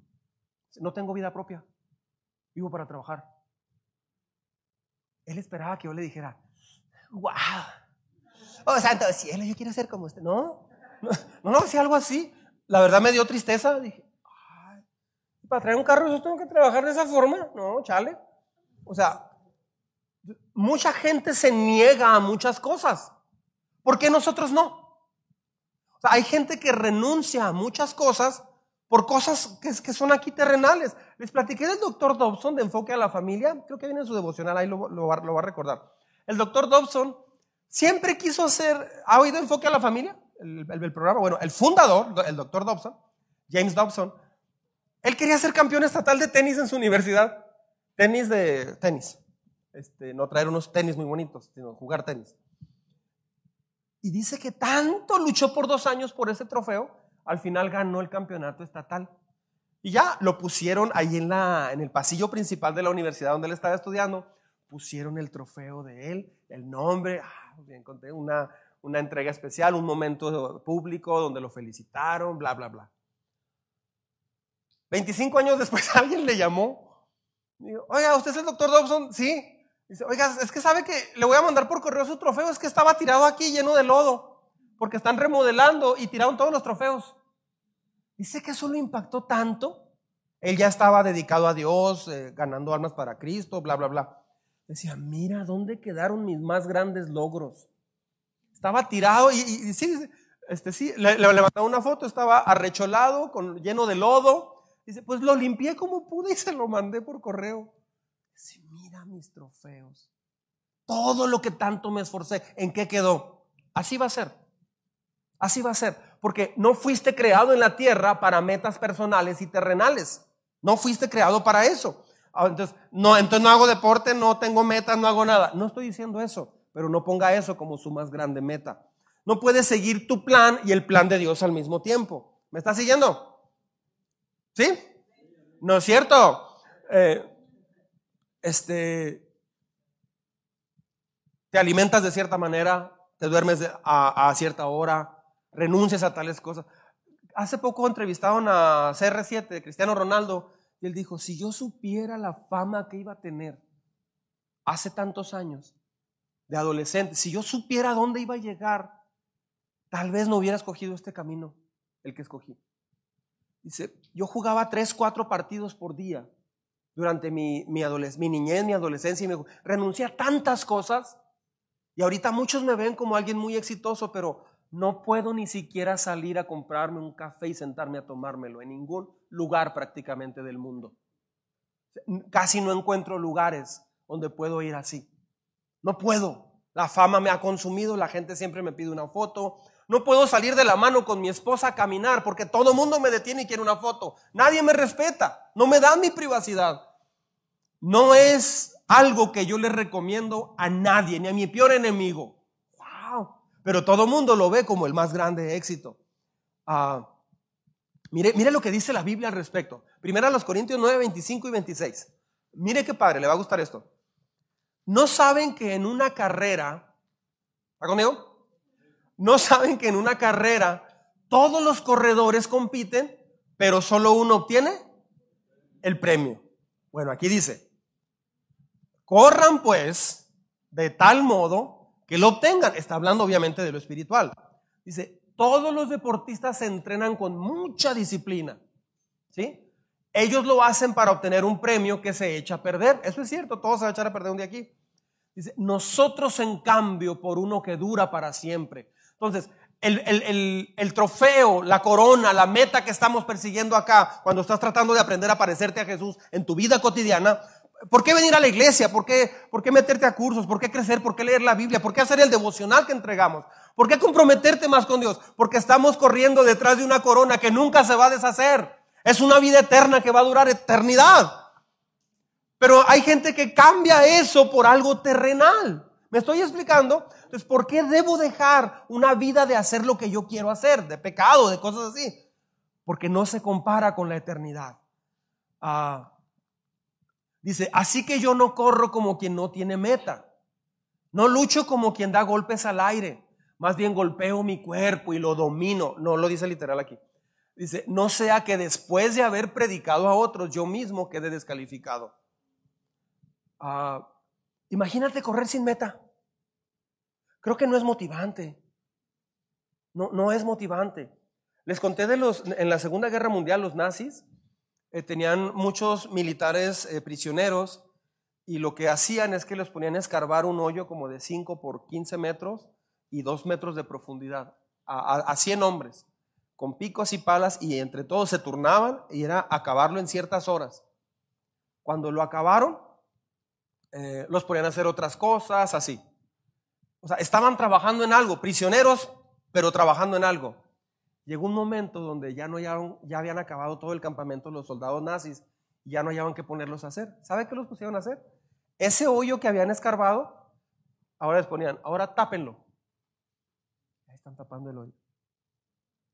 No tengo vida propia. Vivo para trabajar. Él esperaba que yo le dijera, wow, oh santo cielo, yo quiero ser como usted. No, no, no, no, algo así. La verdad me dio tristeza. Dije, Para traer un carro yo tengo que trabajar de esa forma. No, chale. O sea, mucha gente se niega a muchas cosas. ¿Por qué nosotros no? Hay gente que renuncia a muchas cosas por cosas que, que son aquí terrenales. Les platiqué del doctor Dobson de Enfoque a la Familia. Creo que viene en su devocional, ahí lo, lo va a recordar. El doctor Dobson siempre quiso hacer, ¿ha oído Enfoque a la Familia? El, programa, bueno, el fundador, el doctor Dobson, James Dobson, él quería ser campeón estatal de tenis en su universidad. Tenis de tenis. Este, no traer unos tenis muy bonitos, sino jugar tenis. Y dice que tanto luchó por dos años por ese trofeo, al final ganó el campeonato estatal. Y ya lo pusieron ahí en, la, en el pasillo principal de la universidad donde él estaba estudiando, pusieron el trofeo de él, el nombre, ah, encontré una, una entrega especial, un momento público donde lo felicitaron, bla, bla, bla. 25 años después alguien le llamó. Oiga, ¿usted es el doctor Dobson? Sí. Dice, oiga, es que sabe que le voy a mandar por correo su trofeo, es que estaba tirado aquí lleno de lodo, porque están remodelando y tiraron todos los trofeos. Dice que eso lo impactó tanto. Él ya estaba dedicado a Dios, eh, ganando almas para Cristo, bla, bla, bla. Decía, mira, ¿dónde quedaron mis más grandes logros? Estaba tirado y, sí, este, sí, le, le, una foto, estaba arrecholado, con, lleno de lodo. Dice, pues lo limpié como pude y se lo mandé por correo. Dice, mira mis trofeos. Todo lo que tanto me esforcé, ¿en qué quedó? Así va a ser. Así va a ser. Porque no fuiste creado en la tierra para metas personales y terrenales. No fuiste creado para eso. Ah, entonces no, entonces no hago deporte, no tengo metas, no hago nada. No estoy diciendo eso, pero no ponga eso como su más grande meta. No puedes seguir tu plan y el plan de Dios al mismo tiempo. ¿Me estás siguiendo? ¿Sí? ¿No es cierto? Eh, este, te alimentas de cierta manera, te duermes a, cierta hora, renuncias a tales cosas. Hace poco entrevistaron a CR7, de Cristiano Ronaldo, y él dijo, si yo supiera la fama que iba a tener hace tantos años de adolescente, si yo supiera dónde iba a llegar, tal vez no hubiera escogido este camino, el que escogí. Dice, yo jugaba tres, cuatro partidos por día durante mi, mi, niñez, mi adolescencia, y me, renuncié a tantas cosas. Y ahorita muchos me ven como alguien muy exitoso, pero no puedo ni siquiera salir a comprarme un café y sentarme a tomármelo en ningún lugar prácticamente del mundo. Casi no encuentro lugares donde puedo ir así. No puedo. La fama me ha consumido, la gente siempre me pide una foto, no puedo salir de la mano con mi esposa a caminar porque todo el mundo me detiene y quiere una foto. Nadie me respeta. No me dan mi privacidad. No es algo que yo le recomiendo a nadie, ni a mi peor enemigo. Wow. Pero todo el mundo lo ve como el más grande éxito. Ah, mire, mire lo que dice la Biblia al respecto. Primero a los Corintios 9, 25 y 26. Mire qué padre, le va a gustar esto. No saben que en una carrera, ¿está conmigo? No saben que en una carrera todos los corredores compiten, pero solo uno obtiene el premio. Bueno, aquí dice, corran pues de tal modo que lo obtengan. Está hablando obviamente de lo espiritual. Dice, todos los deportistas se entrenan con mucha disciplina. ¿Sí? Ellos lo hacen para obtener un premio que se echa a perder. Eso es cierto, todo se va a echar a perder un día aquí. Dice, nosotros en cambio por uno que dura para siempre. Entonces, el, trofeo, la corona, la meta que estamos persiguiendo acá, cuando estás tratando de aprender a parecerte a Jesús en tu vida cotidiana, ¿por qué venir a la iglesia? ¿Por qué, ¿Por qué meterte a cursos? ¿Por qué crecer? ¿Por qué leer la Biblia? ¿Por qué hacer el devocional que entregamos? ¿Por qué comprometerte más con Dios? Porque estamos corriendo detrás de una corona que nunca se va a deshacer. Es una vida eterna que va a durar eternidad. Pero hay gente que cambia eso por algo terrenal. ¿Me estoy explicando? Entonces, ¿por qué debo dejar una vida de hacer lo que yo quiero hacer, de pecado, de cosas así? Porque no se compara con la eternidad. Ah, dice, así que yo no corro como quien no tiene meta. No lucho como quien da golpes al aire. Más bien golpeo mi cuerpo y lo domino. No lo dice literal aquí. Dice, no sea que después de haber predicado a otros, yo mismo quede descalificado. Ah, imagínate correr sin meta. Creo que no es motivante. No, no es motivante. Les conté de los, en la Segunda Guerra Mundial, los nazis, eh, tenían muchos militares eh, prisioneros y lo que hacían es que les ponían a escarbar un hoyo como de 5 por 15 metros y 2 metros de profundidad a, a 100 hombres con picos y palas y entre todos se turnaban y era acabarlo en ciertas horas. Cuando lo acabaron, eh, los ponían a hacer otras cosas, así. O sea, estaban trabajando en algo, prisioneros, pero trabajando en algo. Llegó un momento donde ya, no ya habían acabado todo el campamento los soldados nazis y ya no hallaban qué ponerlos a hacer. ¿Sabe qué los pusieron a hacer? Ese hoyo que habían escarbado, ahora les ponían, ahora tápenlo. Ahí están tapando el hoyo.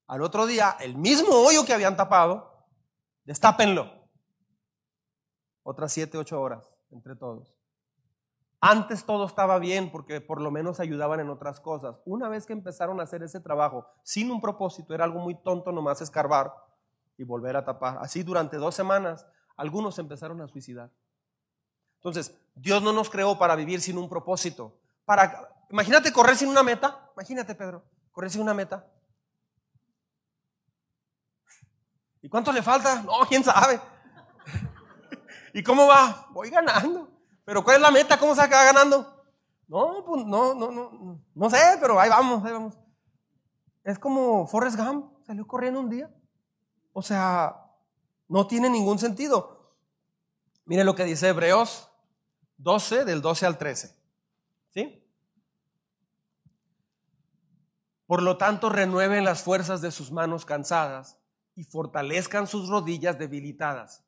Al otro día, el mismo hoyo que habían tapado, destápenlo. Otras siete, ocho horas entre todos. Antes todo estaba bien porque por lo menos ayudaban en otras cosas. Una vez que empezaron a hacer ese trabajo sin un propósito, era algo muy tonto nomás escarbar y volver a tapar. Así durante dos semanas, algunos empezaron a suicidar. Entonces, Dios no nos creó para vivir sin un propósito. Para, imagínate correr sin una meta. Imagínate, Pedro, correr sin una meta. ¿Y cuánto le falta? No, quién sabe. ¿Y cómo va? Voy ganando. ¿Pero cuál es la meta? ¿Cómo se acaba ganando? No, pues no, no, no, no sé, pero ahí vamos, ahí vamos. Es como Forrest Gump, salió corriendo un día. O sea, no tiene ningún sentido. Mire lo que dice Hebreos 12, del 12 al 13. ¿Sí? Por lo tanto, renueven las fuerzas de sus manos cansadas y fortalezcan sus rodillas debilitadas.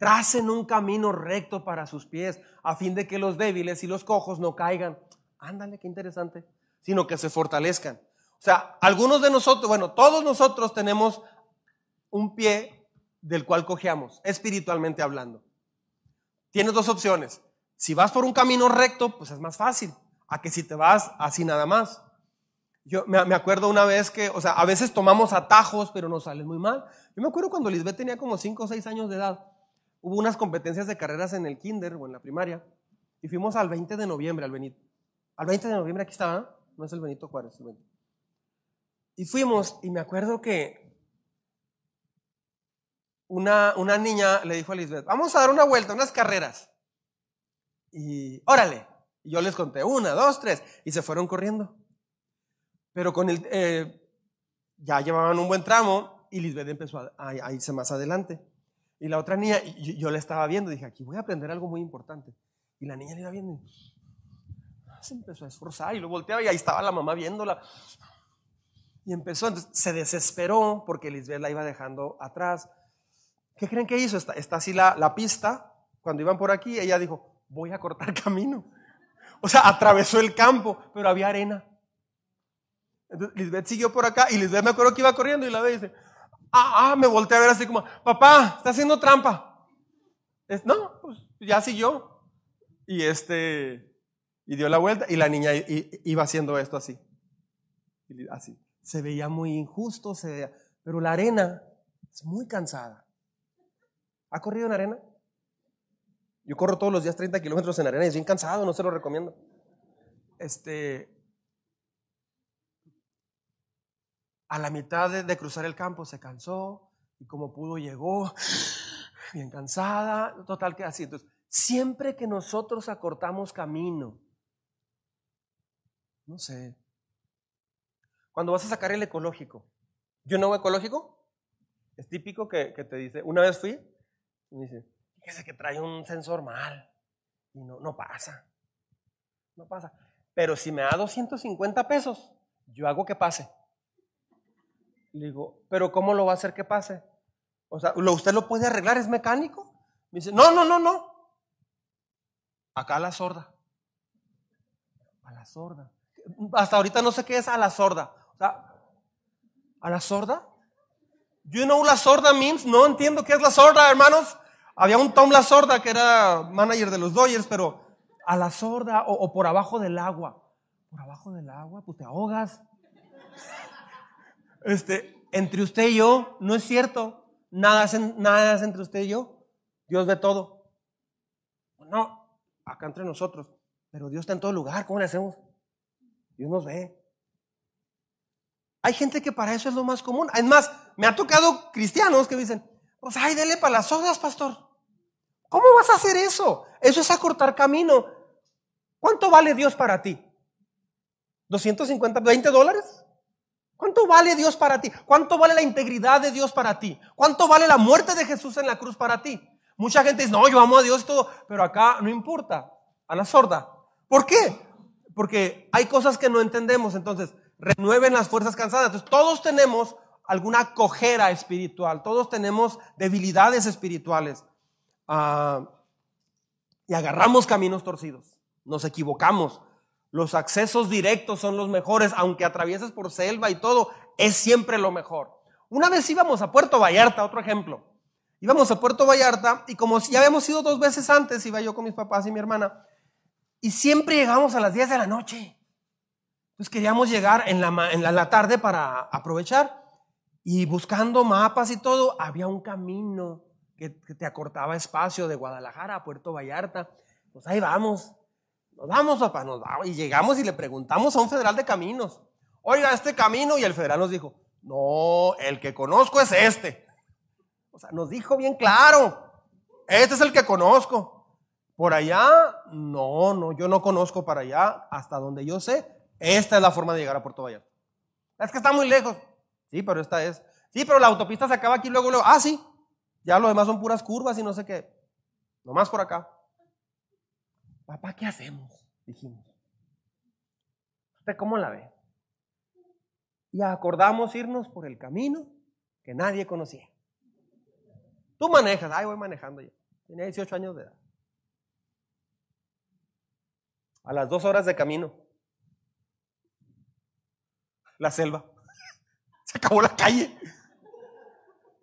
Tracen un camino recto para sus pies, a fin de que los débiles y los cojos no caigan. Ándale, qué interesante. Sino que se fortalezcan. O sea, algunos de nosotros, bueno, todos nosotros tenemos un pie del cual cojeamos, espiritualmente hablando. Tienes dos opciones. Si vas por un camino recto, pues es más fácil, a que si te vas así nada más. Yo me, acuerdo una vez que, o sea, a veces tomamos atajos, pero nos salen muy mal. Yo me acuerdo cuando Lisbeth tenía como 5 o 6 años de edad, hubo unas competencias de carreras en el kinder o en la primaria, y fuimos al 20 de noviembre, al Benito. Al 20 de noviembre aquí estaba, no es el Benito Juárez, el Benito. Y fuimos, y me acuerdo que una, una niña le dijo a Lisbeth, vamos a dar una vuelta, unas carreras. Y órale. Y yo les conté una, dos, tres, y se fueron corriendo. Pero con el, eh, ya llevaban un buen tramo y Lisbeth empezó a, irse más adelante. Y la otra niña, yo, yo, la estaba viendo, dije, aquí voy a aprender algo muy importante. Y la niña le iba viendo se empezó a esforzar y lo volteaba y ahí estaba la mamá viéndola. Y empezó, entonces se desesperó porque Lisbeth la iba dejando atrás. ¿Qué creen que hizo? Está, está así la, la pista. Cuando iban por aquí, ella dijo, voy a cortar camino. O sea, atravesó el campo, pero había arena. Lisbeth siguió por acá y Lisbeth me acuerdo que iba corriendo y la ve y dice, ah, ah, me volteé a ver así como, papá, está haciendo trampa. Es, no, pues ya siguió. Y este, y dio la vuelta y la niña iba haciendo esto así. Así. Se veía muy injusto, se veía, pero la arena es muy cansada. ¿Ha corrido en arena? Yo corro todos los días 30 kilómetros en arena y estoy cansado, no se lo recomiendo. Este, a la mitad de, cruzar el campo se cansó y como pudo llegó bien cansada, total que así. Entonces, siempre que nosotros acortamos camino, no sé, cuando vas a sacar el ecológico, ¿yo no ecológico? Es típico que, te dice, una vez fui, y me dice, fíjese que trae un sensor mal y no, no pasa, no pasa. Pero si me da 250 pesos, yo hago que pase. Le digo, pero ¿cómo lo va a hacer que pase? O sea, ¿usted lo puede arreglar? ¿Es mecánico? Me dice, no, no, no, no. Acá a la sorda. A la sorda. Hasta ahorita no sé qué es a la sorda. O sea, ¿a la sorda? You know la sorda means, no entiendo qué es la sorda, hermanos. Había un Tom La Sorda que era manager de los Dodgers, pero a la sorda o, o por abajo del agua. Por abajo del agua, pues te ahogas. Este, entre usted y yo, no es cierto. Nada es, nada entre usted y yo. Dios ve todo. No, acá entre nosotros. Pero Dios está en todo lugar. ¿Cómo le hacemos? Dios nos ve. Hay gente que para eso es lo más común. Es más, me ha tocado cristianos que dicen, Pues ay, dele para las sodas, pastor. ¿Cómo vas a hacer eso? Eso es acortar camino. ¿Cuánto vale Dios para ti? ¿250, 20 dólares? ¿Cuánto vale Dios para ti? ¿Cuánto vale la integridad de Dios para ti? ¿Cuánto vale la muerte de Jesús en la cruz para ti? Mucha gente dice, no, yo amo a Dios y todo, pero acá no importa, a la sorda. ¿Por qué? Porque hay cosas que no entendemos, entonces renueven las fuerzas cansadas. Entonces, todos tenemos alguna cojera espiritual, todos tenemos debilidades espirituales ah, y agarramos caminos torcidos, nos equivocamos. Los accesos directos son los mejores, aunque atravieses por selva y todo, es siempre lo mejor. Una vez íbamos a Puerto Vallarta, otro ejemplo. Íbamos a Puerto Vallarta y como ya habíamos ido dos veces antes, iba yo con mis papás y mi hermana, y siempre llegamos a las 10 de la noche. Entonces queríamos llegar en la, en la tarde para aprovechar y buscando mapas y todo, había un camino que, que te acortaba espacio de Guadalajara a Puerto Vallarta. Pues ahí vamos. Vamos, papá, nos vamos. Y llegamos y le preguntamos a un federal de caminos, oiga, este camino, y el federal nos dijo, no, el que conozco es este. O sea, nos dijo bien claro, este es el que conozco. Por allá, no, no, yo no conozco para allá, hasta donde yo sé, esta es la forma de llegar a Puerto Vallarta. Es que está muy lejos. Sí, pero esta es. Sí, pero la autopista se acaba aquí luego, luego. Ah, sí. Ya lo demás son puras curvas y no sé qué. Nomás por acá. Papá, ¿qué hacemos? Dijimos. ¿Usted cómo la ve? Y acordamos irnos por el camino que nadie conocía. Tú manejas, ay, voy manejando yo. Tenía 18 años de edad. A las dos horas de camino, la selva. Se acabó la calle.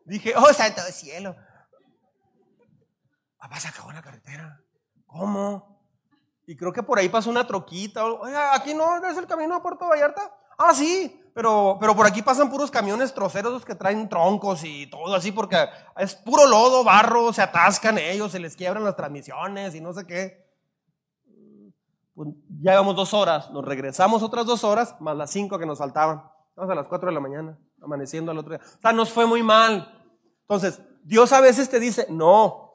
Dije, oh, santo cielo. Papá, se acabó la carretera. ¿Cómo? Y creo que por ahí pasó una troquita. Oiga, aquí no es el camino a Puerto Vallarta. Ah, sí, pero, pero por aquí pasan puros camiones troceros que traen troncos y todo así, porque es puro lodo, barro, se atascan ellos, se les quiebran las transmisiones y no sé qué. Pues ya llevamos dos horas, nos regresamos otras dos horas, más las cinco que nos faltaban. Vamos a las cuatro de la mañana, amaneciendo al otro día. O sea, nos fue muy mal. Entonces, Dios a veces te dice, no,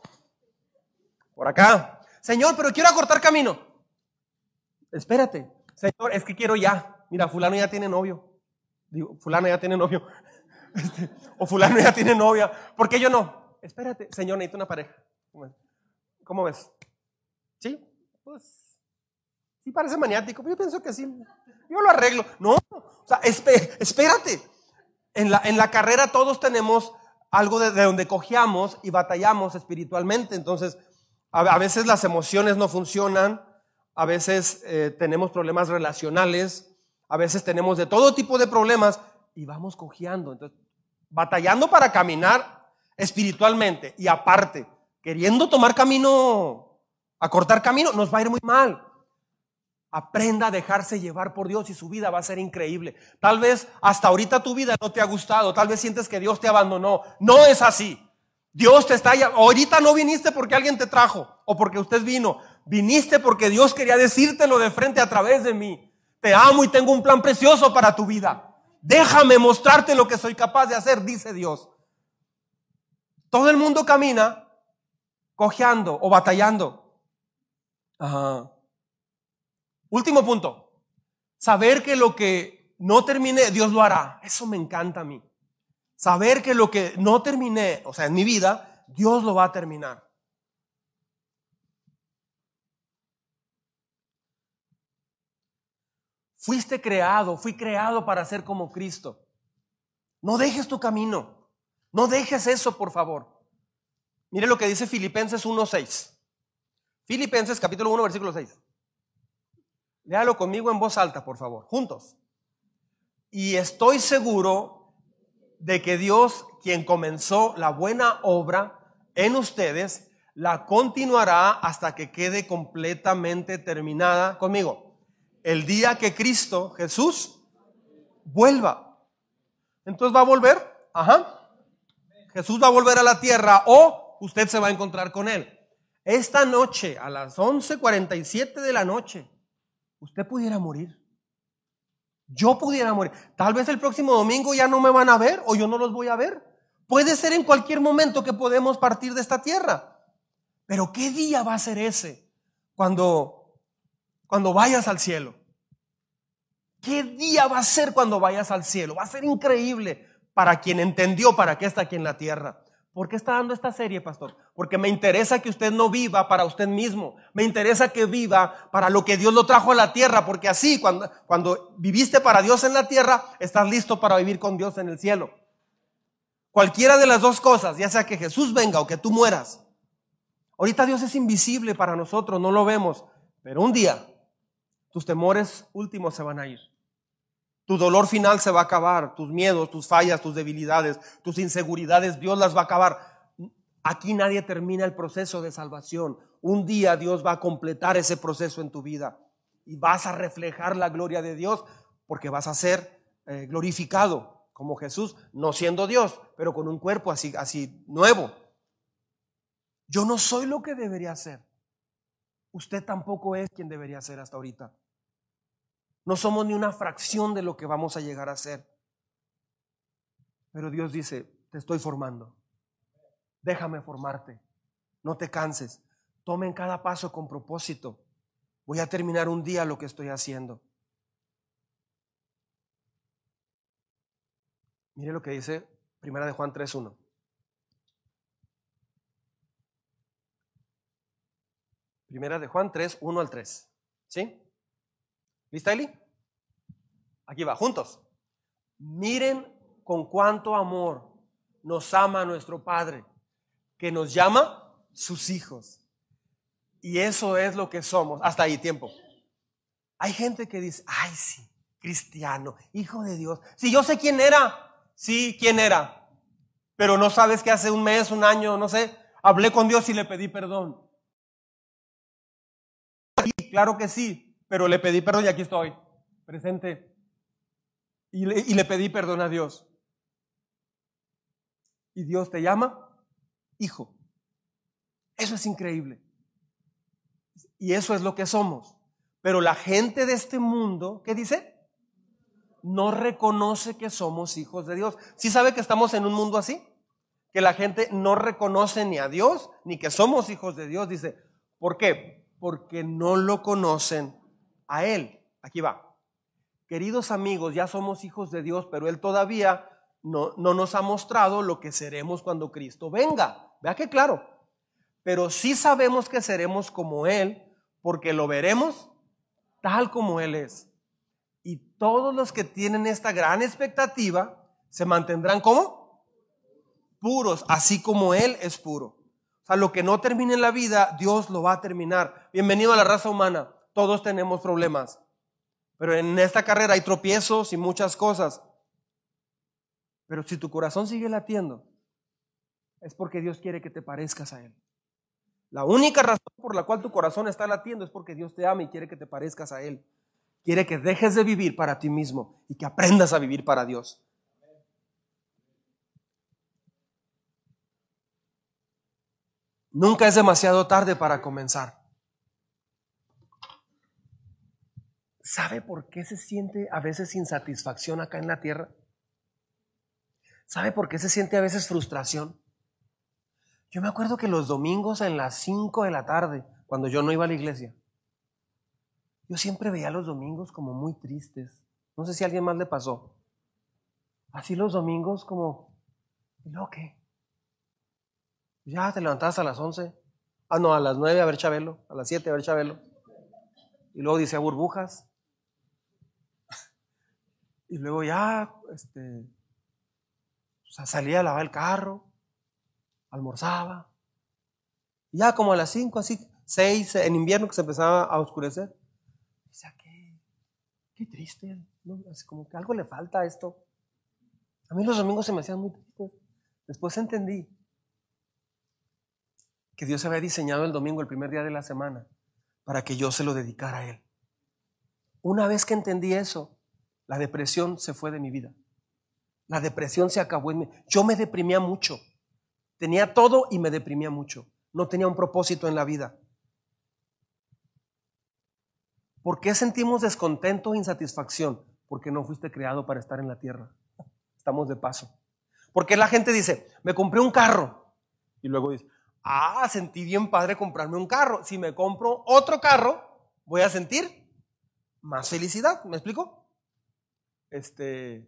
por acá, Señor, pero quiero acortar camino. Espérate, Señor, es que quiero ya. Mira, fulano ya tiene novio. Digo, fulano ya tiene novio. Este, o fulano ya tiene novia. ¿Por qué yo no? Espérate, Señor, necesito una pareja. ¿Cómo ves? ¿Sí? Pues sí parece maniático, pero yo pienso que sí. Yo lo arreglo. No, o sea, espérate. En la, en la carrera todos tenemos algo de, de donde cojeamos y batallamos espiritualmente. Entonces, a, veces las emociones no funcionan, a veces eh, tenemos problemas relacionales, a veces tenemos de todo tipo de problemas y vamos cojeando. Entonces, batallando para caminar espiritualmente y aparte, queriendo tomar camino, acortar camino, nos va a ir muy mal. Aprenda a dejarse llevar por Dios y su vida va a ser increíble. Tal vez hasta ahorita tu vida no te ha gustado, tal vez sientes que Dios te abandonó. No es así. Dios te está ahorita no viniste porque alguien te trajo o porque usted vino. Viniste porque Dios quería decírtelo de frente a través de mí. Te amo y tengo un plan precioso para tu vida. Déjame mostrarte lo que soy capaz de hacer, dice Dios. Todo el mundo camina cojeando o batallando. Último punto. Saber que lo que no termine, Dios lo hará. Eso me encanta a mí. Saber que lo que no terminé, o sea, en mi vida, Dios lo va a terminar. Fuiste creado, fui creado para ser como Cristo. No dejes tu camino. No dejes eso, por favor. Mire lo que dice Filipenses 1.6. Filipenses capítulo 1, versículo 6. Léalo conmigo en voz alta, por favor, juntos. Y estoy seguro de que Dios, quien comenzó la buena obra en ustedes, la continuará hasta que quede completamente terminada conmigo. El día que Cristo Jesús vuelva. Entonces va a volver. Ajá. Jesús va a volver a la tierra o usted se va a encontrar con él. Esta noche, a las 11:47 de la noche, usted pudiera morir yo pudiera morir. Tal vez el próximo domingo ya no me van a ver o yo no los voy a ver. Puede ser en cualquier momento que podemos partir de esta tierra. Pero ¿qué día va a ser ese cuando, cuando vayas al cielo? ¿Qué día va a ser cuando vayas al cielo? Va a ser increíble para quien entendió para qué está aquí en la tierra. ¿Por qué está dando esta serie, pastor? Porque me interesa que usted no viva para usted mismo. Me interesa que viva para lo que Dios lo trajo a la tierra, porque así, cuando, cuando viviste para Dios en la tierra, estás listo para vivir con Dios en el cielo. Cualquiera de las dos cosas, ya sea que Jesús venga o que tú mueras. Ahorita Dios es invisible para nosotros, no lo vemos, pero un día tus temores últimos se van a ir. Tu dolor final se va a acabar, tus miedos, tus fallas, tus debilidades, tus inseguridades, Dios las va a acabar. Aquí nadie termina el proceso de salvación. Un día Dios va a completar ese proceso en tu vida y vas a reflejar la gloria de Dios porque vas a ser eh, glorificado como Jesús, no siendo Dios, pero con un cuerpo así, así nuevo. Yo no soy lo que debería ser. Usted tampoco es quien debería ser hasta ahorita. No somos ni una fracción de lo que vamos a llegar a ser. Pero Dios dice, te estoy formando. Déjame formarte. No te canses. Tomen cada paso con propósito. Voy a terminar un día lo que estoy haciendo. Mire lo que dice Primera de Juan 3.1. Primera de Juan 3, 1 al 3. ¿Sí? ¿Lista, Eli? Aquí va, juntos. Miren con cuánto amor nos ama nuestro Padre, que nos llama sus hijos. Y eso es lo que somos. Hasta ahí, tiempo. Hay gente que dice, ay, sí, cristiano, hijo de Dios. Si yo sé quién era, sí, quién era. Pero no sabes que hace un mes, un año, no sé, hablé con Dios y le pedí perdón. claro que sí, pero le pedí perdón y aquí estoy, presente. Y le, pedí perdón a Dios. Y Dios te llama hijo. Eso es increíble. Y eso es lo que somos. Pero la gente de este mundo, ¿qué dice? No reconoce que somos hijos de Dios. ¿Sí sabe que estamos en un mundo así? Que la gente no reconoce ni a Dios ni que somos hijos de Dios. Dice, ¿por qué? Porque no lo conocen a Él. Aquí va. Queridos amigos, ya somos hijos de Dios, pero Él todavía no, no nos ha mostrado lo que seremos cuando Cristo venga. Vea que claro. Pero sí sabemos que seremos como Él, porque lo veremos tal como Él es. Y todos los que tienen esta gran expectativa se mantendrán como puros, así como Él es puro. O sea, lo que no termine en la vida, Dios lo va a terminar. Bienvenido a la raza humana todos tenemos problemas. Pero en esta carrera hay tropiezos y muchas cosas. Pero si tu corazón sigue latiendo, es porque Dios quiere que te parezcas a Él. La única razón por la cual tu corazón está latiendo es porque Dios te ama y quiere que te parezcas a Él. Quiere que dejes de vivir para ti mismo y que aprendas a vivir para Dios. Nunca es demasiado tarde para comenzar. ¿Sabe por qué se siente a veces insatisfacción acá en la tierra? ¿Sabe por qué se siente a veces frustración? Yo me acuerdo que los domingos en las 5 de la tarde, cuando yo no iba a la iglesia, yo siempre veía los domingos como muy tristes. No sé si a alguien más le pasó. Así los domingos como, ¿no qué? Ya te levantabas a las 11. Ah, no, a las 9 a ver Chabelo, a las 7 a ver Chabelo. Y luego dice burbujas. Y luego ya, este, salía a lavar el carro, almorzaba. Y ya como a las 5, así, 6, en invierno que se empezaba a oscurecer. Dice, qué, qué triste, Así como que algo le falta a esto. A mí los domingos se me hacían muy tristes. Después entendí que Dios había diseñado el domingo, el primer día de la semana, para que yo se lo dedicara a Él. Una vez que entendí eso, la depresión se fue de mi vida. La depresión se acabó en mí. Yo me deprimía mucho. Tenía todo y me deprimía mucho. No tenía un propósito en la vida. ¿Por qué sentimos descontento e insatisfacción? Porque no fuiste creado para estar en la tierra. Estamos de paso. Porque la gente dice, me compré un carro. Y luego dice, ah, sentí bien padre comprarme un carro. Si me compro otro carro, voy a sentir más felicidad. ¿Me explico? Este,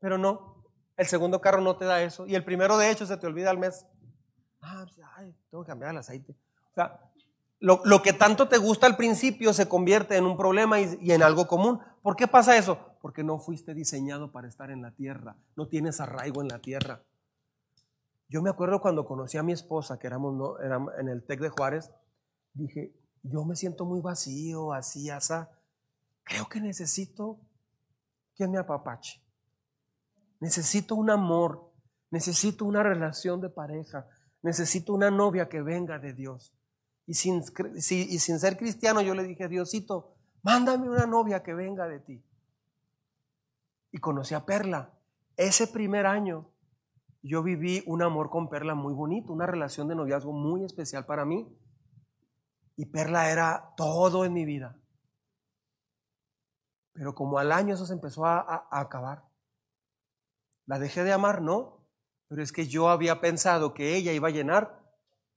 pero no, el segundo carro no te da eso. Y el primero, de hecho, se te olvida al mes. Ah, pues, tengo que cambiar el aceite. O sea, lo, que tanto te gusta al principio se convierte en un problema y, en algo común. ¿Por qué pasa eso? Porque no fuiste diseñado para estar en la tierra, no tienes arraigo en la tierra. Yo me acuerdo cuando conocí a mi esposa, que éramos, no, éramos en el TEC de Juárez, dije, yo me siento muy vacío, así, así. Creo que necesito que me apapache. Necesito un amor, necesito una relación de pareja, necesito una novia que venga de Dios. Y sin, y sin ser cristiano yo le dije, Diosito, mándame una novia que venga de ti. Y conocí a Perla. Ese primer año yo viví un amor con Perla muy bonito, una relación de noviazgo muy especial para mí. Y Perla era todo en mi vida. Pero como al año eso se empezó a, acabar. ¿La dejé de amar? No. Pero es que yo había pensado que ella iba a llenar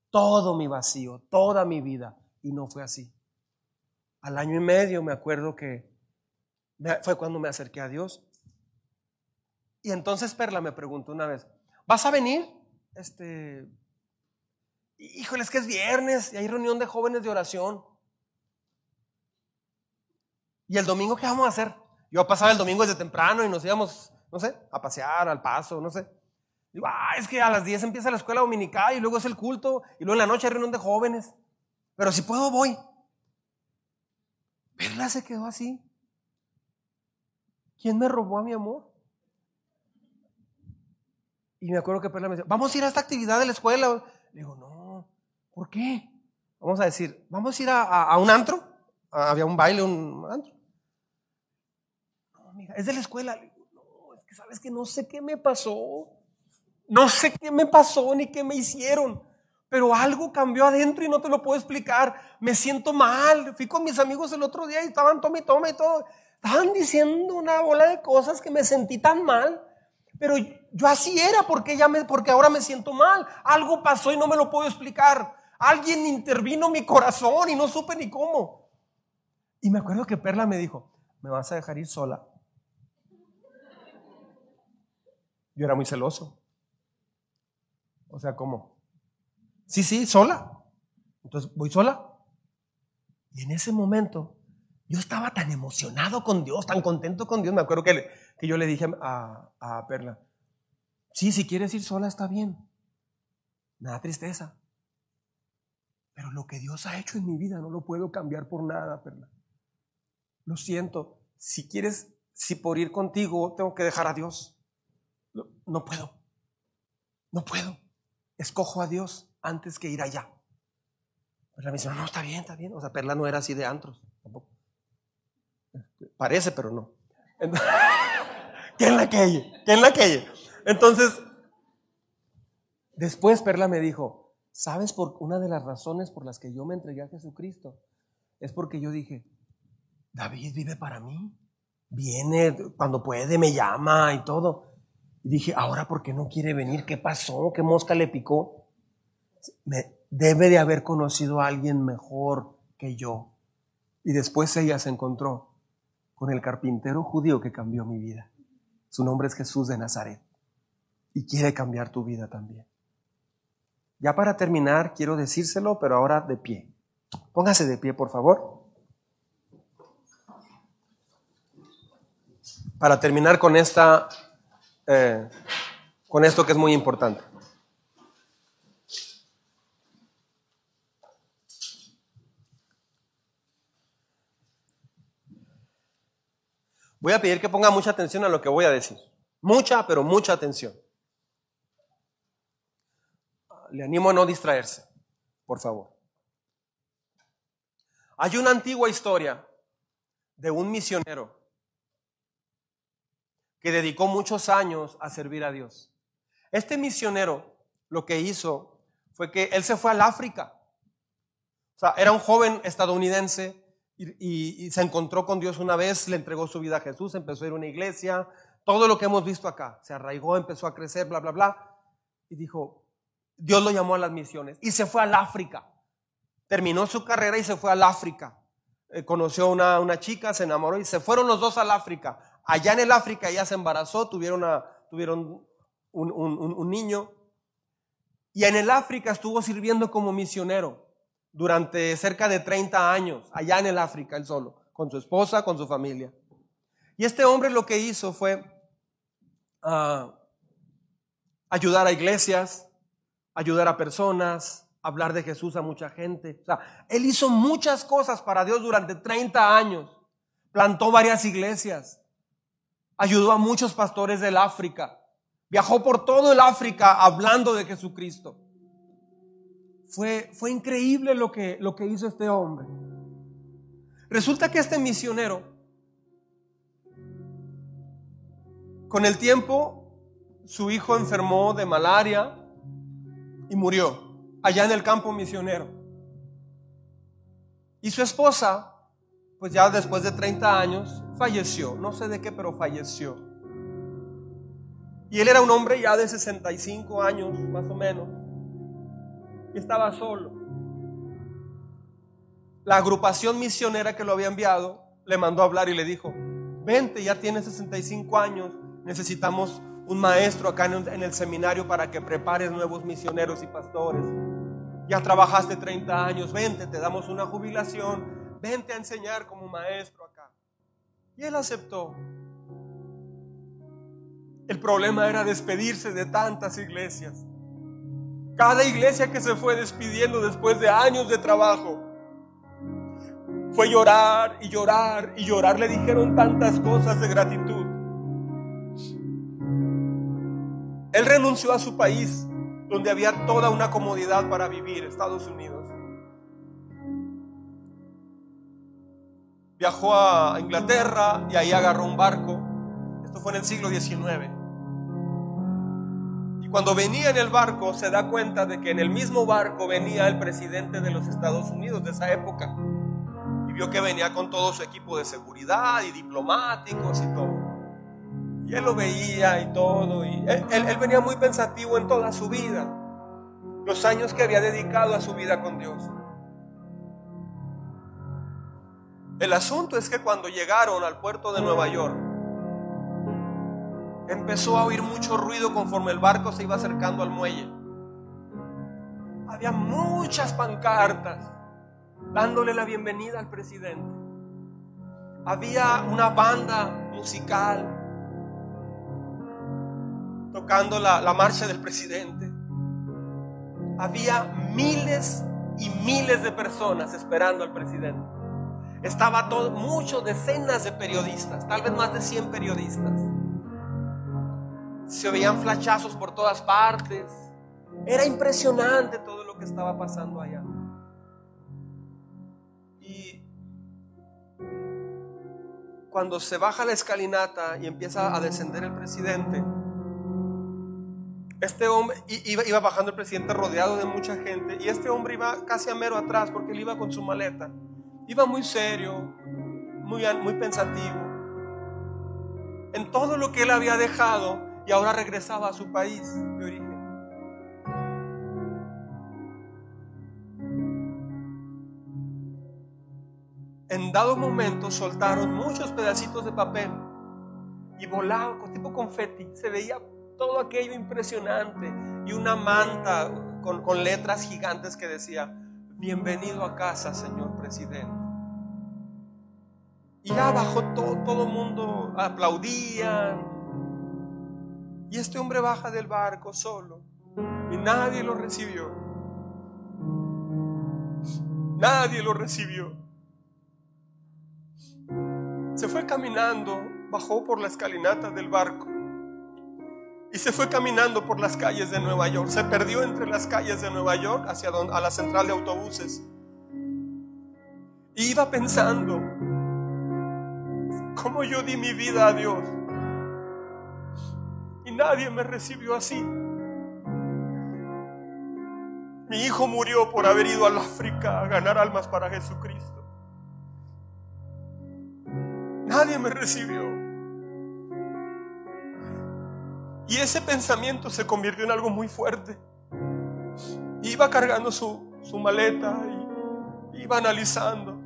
todo mi vacío, toda mi vida. Y no fue así. Al año y medio me acuerdo que fue cuando me acerqué a Dios. Y entonces Perla me preguntó una vez, ¿vas a venir? Este, híjole, es que es viernes y hay reunión de jóvenes de oración. ¿Y el domingo qué vamos a hacer? Yo pasaba el domingo desde temprano y nos íbamos no sé, a pasear, al paso, no sé. Digo, ah, es que a las 10 empieza la escuela dominical y luego es el culto y luego en la noche hay reunión de jóvenes. Pero si puedo, voy. Perla se quedó así. ¿Quién me robó a mi amor? Y me acuerdo que Perla me decía, vamos a ir a esta actividad de la escuela. Le digo, no, ¿por qué? Vamos a decir, vamos a ir a, un antro. había un baile, un antro. No, es de la escuela. ¿sabes que No sé qué me pasó. No sé qué me pasó ni qué me hicieron. Pero algo cambió adentro y no te lo puedo explicar. Me siento mal. Fui con mis amigos el otro día y estaban tome y tome y todo. Estaban diciendo una bola de cosas que me sentí tan mal. Pero yo así era porque, ya me, porque ahora me siento mal. Algo pasó y no me lo puedo explicar. Alguien intervino mi corazón y no supe ni cómo. Y me acuerdo que Perla me dijo, me vas a dejar ir sola. Yo era muy celoso. O sea, ¿cómo? Sí, sí, sola. Entonces, voy sola. Y en ese momento, yo estaba tan emocionado con Dios, tan contento con Dios. Me acuerdo que, que yo le dije a, a Perla, sí, si quieres ir sola está bien. Nada tristeza. Pero lo que Dios ha hecho en mi vida no lo puedo cambiar por nada, Perla. Lo siento. Si quieres, si por ir contigo tengo que dejar a Dios. No, puedo. No puedo. Escojo a Dios antes que ir allá. Perla me dice, no, está bien, está bien. O sea, Perla no era así de antros, tampoco. Parece, pero no. ¿Qué en la calle? ¿Qué en la calle? Entonces, después Perla me dijo, ¿sabes por una de las razones por las que yo me entregué a Jesucristo? Es porque yo dije, David vive para mí. Viene cuando puede, me llama y todo. Y dije, ahora ¿por qué no quiere venir? ¿Qué pasó? ¿Qué mosca le picó? Me, debe de haber conocido a alguien mejor que yo. Y después ella se encontró con el carpintero judío que cambió mi vida. Su nombre es Jesús de Nazaret. Y quiere cambiar tu vida también. Ya para terminar, quiero decírselo, pero ahora de pie. Póngase de pie, por favor. Para terminar con esta eh, con esto que es muy importante. Voy a pedir que ponga mucha atención a lo que voy a decir. Mucha, pero mucha atención. Le animo a no distraerse, por favor. Hay una antigua historia de un misionero que dedicó muchos años a servir a Dios. Este misionero lo que hizo fue que él se fue al África. O sea, era un joven estadounidense y, se encontró con Dios una vez, le entregó su vida a Jesús, empezó a ir a una iglesia, todo lo que hemos visto acá. Se arraigó, empezó a crecer, bla, bla, bla. Y dijo, Dios lo llamó a las misiones. Y se fue al África. Terminó su carrera y se fue al África. Eh, conoció a una, chica, se enamoró y se fueron los dos al África. Allá en el África ella se embarazó, tuvieron, tuvieron un, niño. Y en el África estuvo sirviendo como misionero durante cerca de 30 años, allá en el África, él solo, con su esposa, con su familia. Y este hombre lo que hizo fue ah, ayudar a iglesias, ayudar a personas, hablar de Jesús a mucha gente. O sea, él hizo muchas cosas para Dios durante 30 años. Plantó varias iglesias, ayudó a muchos pastores del África, viajó por todo el África hablando de Jesucristo. Fue, fue increíble lo que, lo que hizo este hombre. Resulta que este misionero, con el tiempo, su hijo enfermó de malaria y murió allá en el campo misionero. Y su esposa, pues ya después de 30 años, falleció. No sé de qué, pero falleció. Y él era un hombre ya de 65 años, más o menos y estaba solo. La agrupación misionera que lo había enviado le mandó a hablar y le dijo, vente, ya tienes 65 años, necesitamos un maestro acá en el seminario para que prepares nuevos misioneros y pastores. Ya trabajaste 30 años, vente, te damos una jubilación, vente a enseñar como maestro acá. Y él aceptó. El problema era despedirse de tantas iglesias. Cada iglesia que se fue despidiendo después de años de trabajo fue llorar y llorar y llorar. Le dijeron tantas cosas de gratitud. Él renunció a su país, donde había toda una comodidad para vivir, Estados Unidos. Viajó a Inglaterra y ahí agarró un barco. Esto fue en el siglo XIX. Cuando venía en el barco se da cuenta de que en el mismo barco venía el presidente de los Estados Unidos de esa época. Y vio que venía con todo su equipo de seguridad y diplomáticos y todo. Y él lo veía y todo. Y él, él venía muy pensativo en toda su vida. Los años que había dedicado a su vida con Dios. El asunto es que cuando llegaron al puerto de Nueva York, empezó a oír mucho ruido conforme el barco se iba acercando al muelle. Había muchas pancartas dándole la bienvenida al presidente. Había una banda musical tocando la, marcha del presidente. Había miles y miles de personas esperando al presidente. Estaba todo, muchos, decenas de periodistas, tal vez más de 100 periodistas se veían flachazos por todas partes. Era impresionante todo lo que estaba pasando allá. Y cuando se baja la escalinata y empieza a descender el presidente, este hombre iba, iba, bajando el presidente rodeado de mucha gente y este hombre iba casi a mero atrás porque él iba con su maleta. Iba muy serio, muy, muy pensativo. En todo lo que él había dejado, y ahora regresaba a su país de origen. En dado momento soltaron muchos pedacitos de papel y volaban tipo confeti. Se veía todo aquello impresionante y una manta con, con letras gigantes que decía, bienvenido a casa, señor presidente. Y ya bajó todo, todo el mundo, aplaudían, y este hombre baja del barco solo y nadie lo recibió. Nadie lo recibió. Se fue caminando, bajó por la escalinata del barco y se fue caminando por las calles de Nueva York. Se perdió entre las calles de Nueva York hacia a la central de autobuses. Y iba pensando, ¿cómo yo di mi vida a Dios? nadie me recibió así. Mi hijo murió por haber ido al África a ganar almas para Jesucristo. Nadie me recibió. Y ese pensamiento se convirtió en algo muy fuerte. Iba cargando su, su maleta y iba analizando.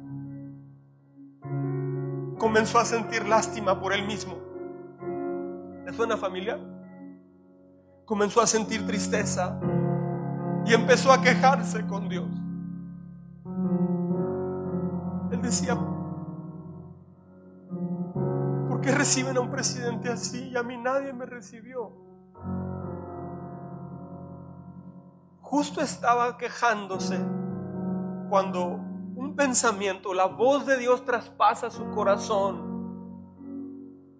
Comenzó a sentir lástima por él mismo. ¿Le suena familia? Comenzó a sentir tristeza y empezó a quejarse con Dios. Él decía, ¿por qué reciben a un presidente así y a mí nadie me recibió? Justo estaba quejándose cuando un pensamiento, la voz de Dios traspasa su corazón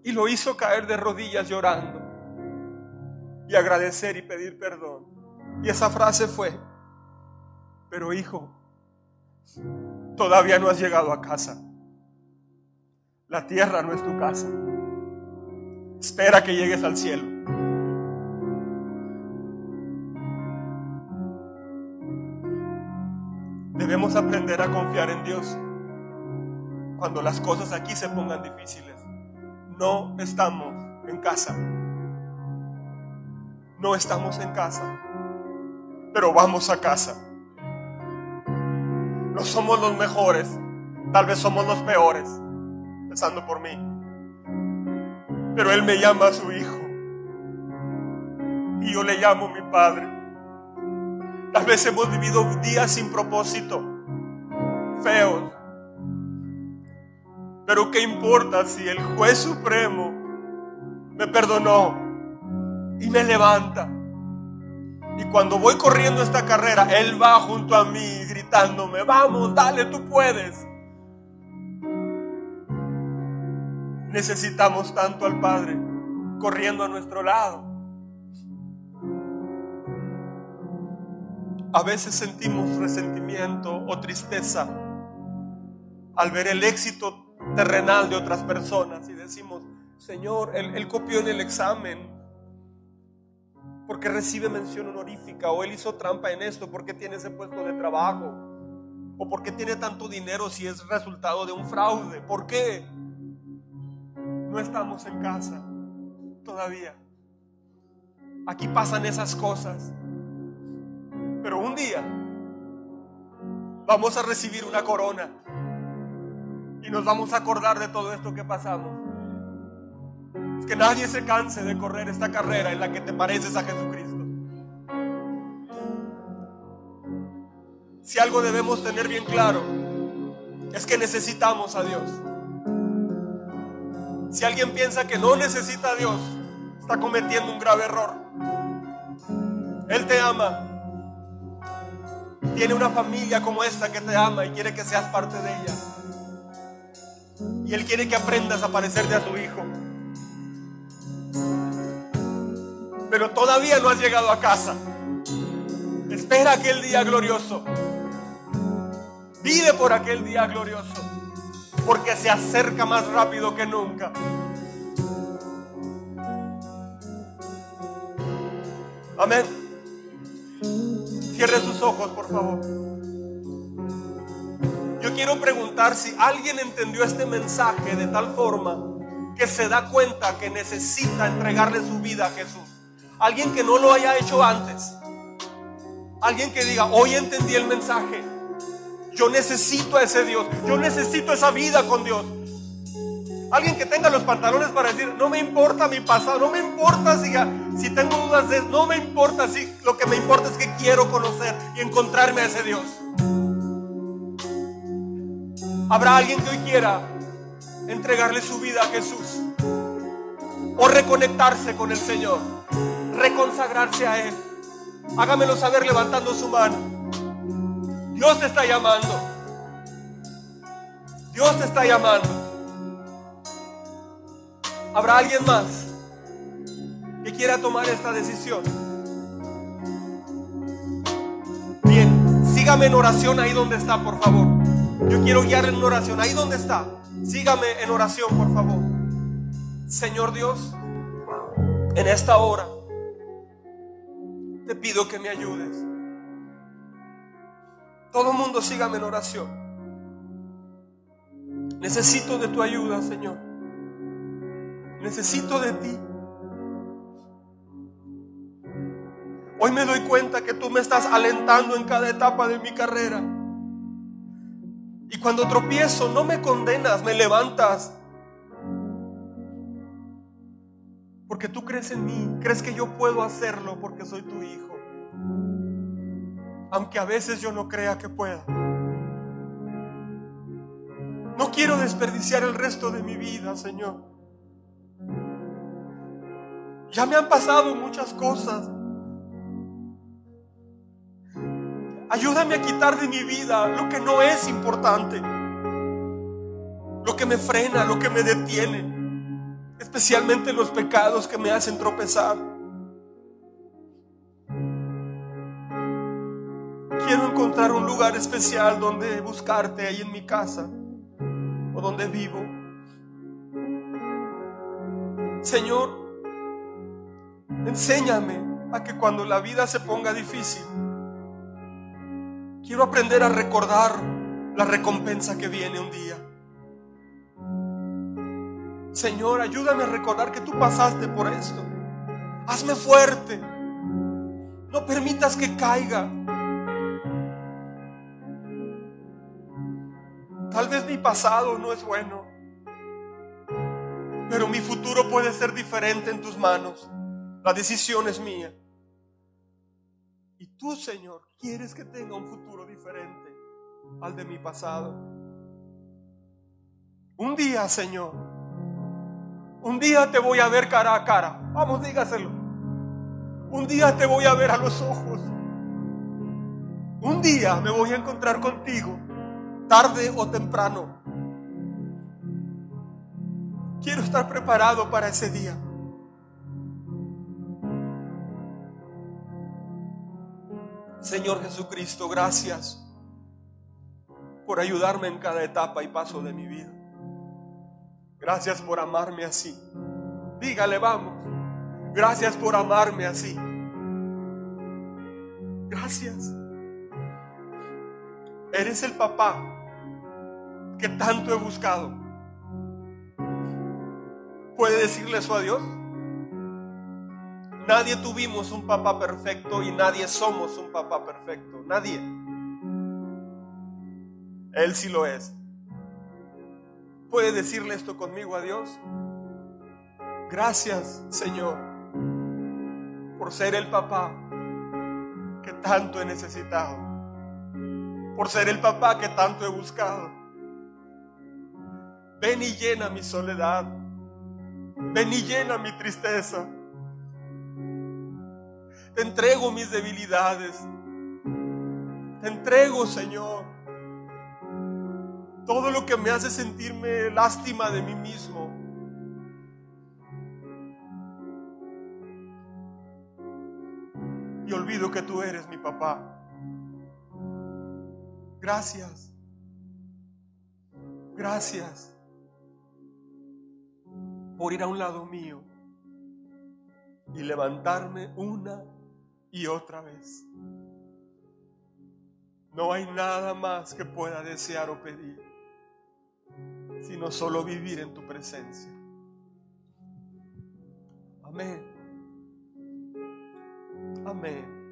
y lo hizo caer de rodillas llorando y agradecer y pedir perdón. Y esa frase fue, pero hijo, todavía no has llegado a casa. La tierra no es tu casa. Espera que llegues al cielo. Debemos aprender a confiar en Dios cuando las cosas aquí se pongan difíciles. No estamos en casa. No estamos en casa pero vamos a casa. No somos los mejores, tal vez somos los peores, pensando por mí. Pero Él me llama a su hijo y yo le llamo mi padre. Tal vez hemos vivido días sin propósito, feos. Pero ¿qué importa si el juez supremo me perdonó y me levanta? Y cuando voy corriendo esta carrera, Él va junto a mí gritándome, vamos, dale, tú puedes. Necesitamos tanto al Padre corriendo a nuestro lado. A veces sentimos resentimiento o tristeza al ver el éxito terrenal de otras personas y decimos, Señor, él, copió en el examen, porque recibe mención honorífica o él hizo trampa en esto, porque tiene ese puesto de trabajo o porque tiene tanto dinero si es resultado de un fraude. ¿Por qué? No estamos en casa todavía. Aquí pasan esas cosas. Pero un día vamos a recibir una corona y nos vamos a acordar de todo esto que pasamos que nadie se canse de correr esta carrera en la que te pareces a Jesucristo. Si algo debemos tener bien claro, es que necesitamos a Dios. Si alguien piensa que no necesita a Dios, está cometiendo un grave error. Él te ama. Tiene una familia como esta que te ama y quiere que seas parte de ella. Y Él quiere que aprendas a parecerte a su hijo. pero todavía no has llegado a casa. Espera aquel día glorioso. Vive por aquel día glorioso, porque se acerca más rápido que nunca. Amén. Cierre sus ojos, por favor. Yo quiero preguntar si alguien entendió este mensaje de tal forma que se da cuenta que necesita entregarle su vida a Jesús. Alguien que no lo haya hecho antes. Alguien que diga, hoy entendí el mensaje. Yo necesito a ese Dios. Yo necesito esa vida con Dios. Alguien que tenga los pantalones para decir, no me importa mi pasado, no me importa si, si tengo dudas de no me importa si lo que me importa es que quiero conocer y encontrarme a ese Dios. Habrá alguien que hoy quiera entregarle su vida a Jesús o reconectarse con el Señor reconsagrarse a Él. Hágamelo saber levantando su mano. Dios te está llamando. Dios te está llamando. ¿Habrá alguien más que quiera tomar esta decisión? Bien, sígame en oración ahí donde está, por favor. Yo quiero guiarle en oración ahí donde está. Sígame en oración, por favor. Señor Dios, en esta hora te pido que me ayudes. Todo el mundo sígame en oración. Necesito de tu ayuda, Señor. Necesito de ti. Hoy me doy cuenta que tú me estás alentando en cada etapa de mi carrera. Y cuando tropiezo, no me condenas, me levantas. Porque tú crees en mí, crees que yo puedo hacerlo porque soy tu hijo. Aunque a veces yo no crea que pueda. No quiero desperdiciar el resto de mi vida, Señor. Ya me han pasado muchas cosas. Ayúdame a quitar de mi vida lo que no es importante, lo que me frena, lo que me detiene, especialmente los pecados que me hacen tropezar. Quiero encontrar un lugar especial donde buscarte ahí en mi casa o donde vivo. Señor, enséñame a que cuando la vida se ponga difícil, quiero aprender a recordar la recompensa que viene un día. Señor, ayúdame a recordar que tú pasaste por esto. Hazme fuerte. No permitas que caiga. Tal vez mi pasado no es bueno, pero mi futuro puede ser diferente en tus manos. La decisión es mía. Y tú, Señor, quieres que tenga un futuro diferente al de mi pasado. Un día, Señor, un día te voy a ver cara a cara. Vamos, dígaselo. Un día te voy a ver a los ojos. Un día me voy a encontrar contigo tarde o temprano. Quiero estar preparado para ese día. Señor Jesucristo, gracias por ayudarme en cada etapa y paso de mi vida. Gracias por amarme así. Dígale, vamos. Gracias por amarme así. Gracias. Eres el papá que tanto he buscado. ¿Puede decirle eso a Dios? Nadie tuvimos un papá perfecto y nadie somos un papá perfecto. Nadie. Él sí lo es. ¿Puede decirle esto conmigo a Dios? Gracias, Señor, por ser el papá que tanto he necesitado. Por ser el papá que tanto he buscado. Ven y llena mi soledad. Ven y llena mi tristeza. Te entrego mis debilidades. Te entrego, Señor, todo lo que me hace sentirme lástima de mí mismo. Y olvido que tú eres mi papá. Gracias. Gracias por ir a un lado mío y levantarme una y otra vez. No hay nada más que pueda desear o pedir, sino solo vivir en tu presencia. Amén. Amén.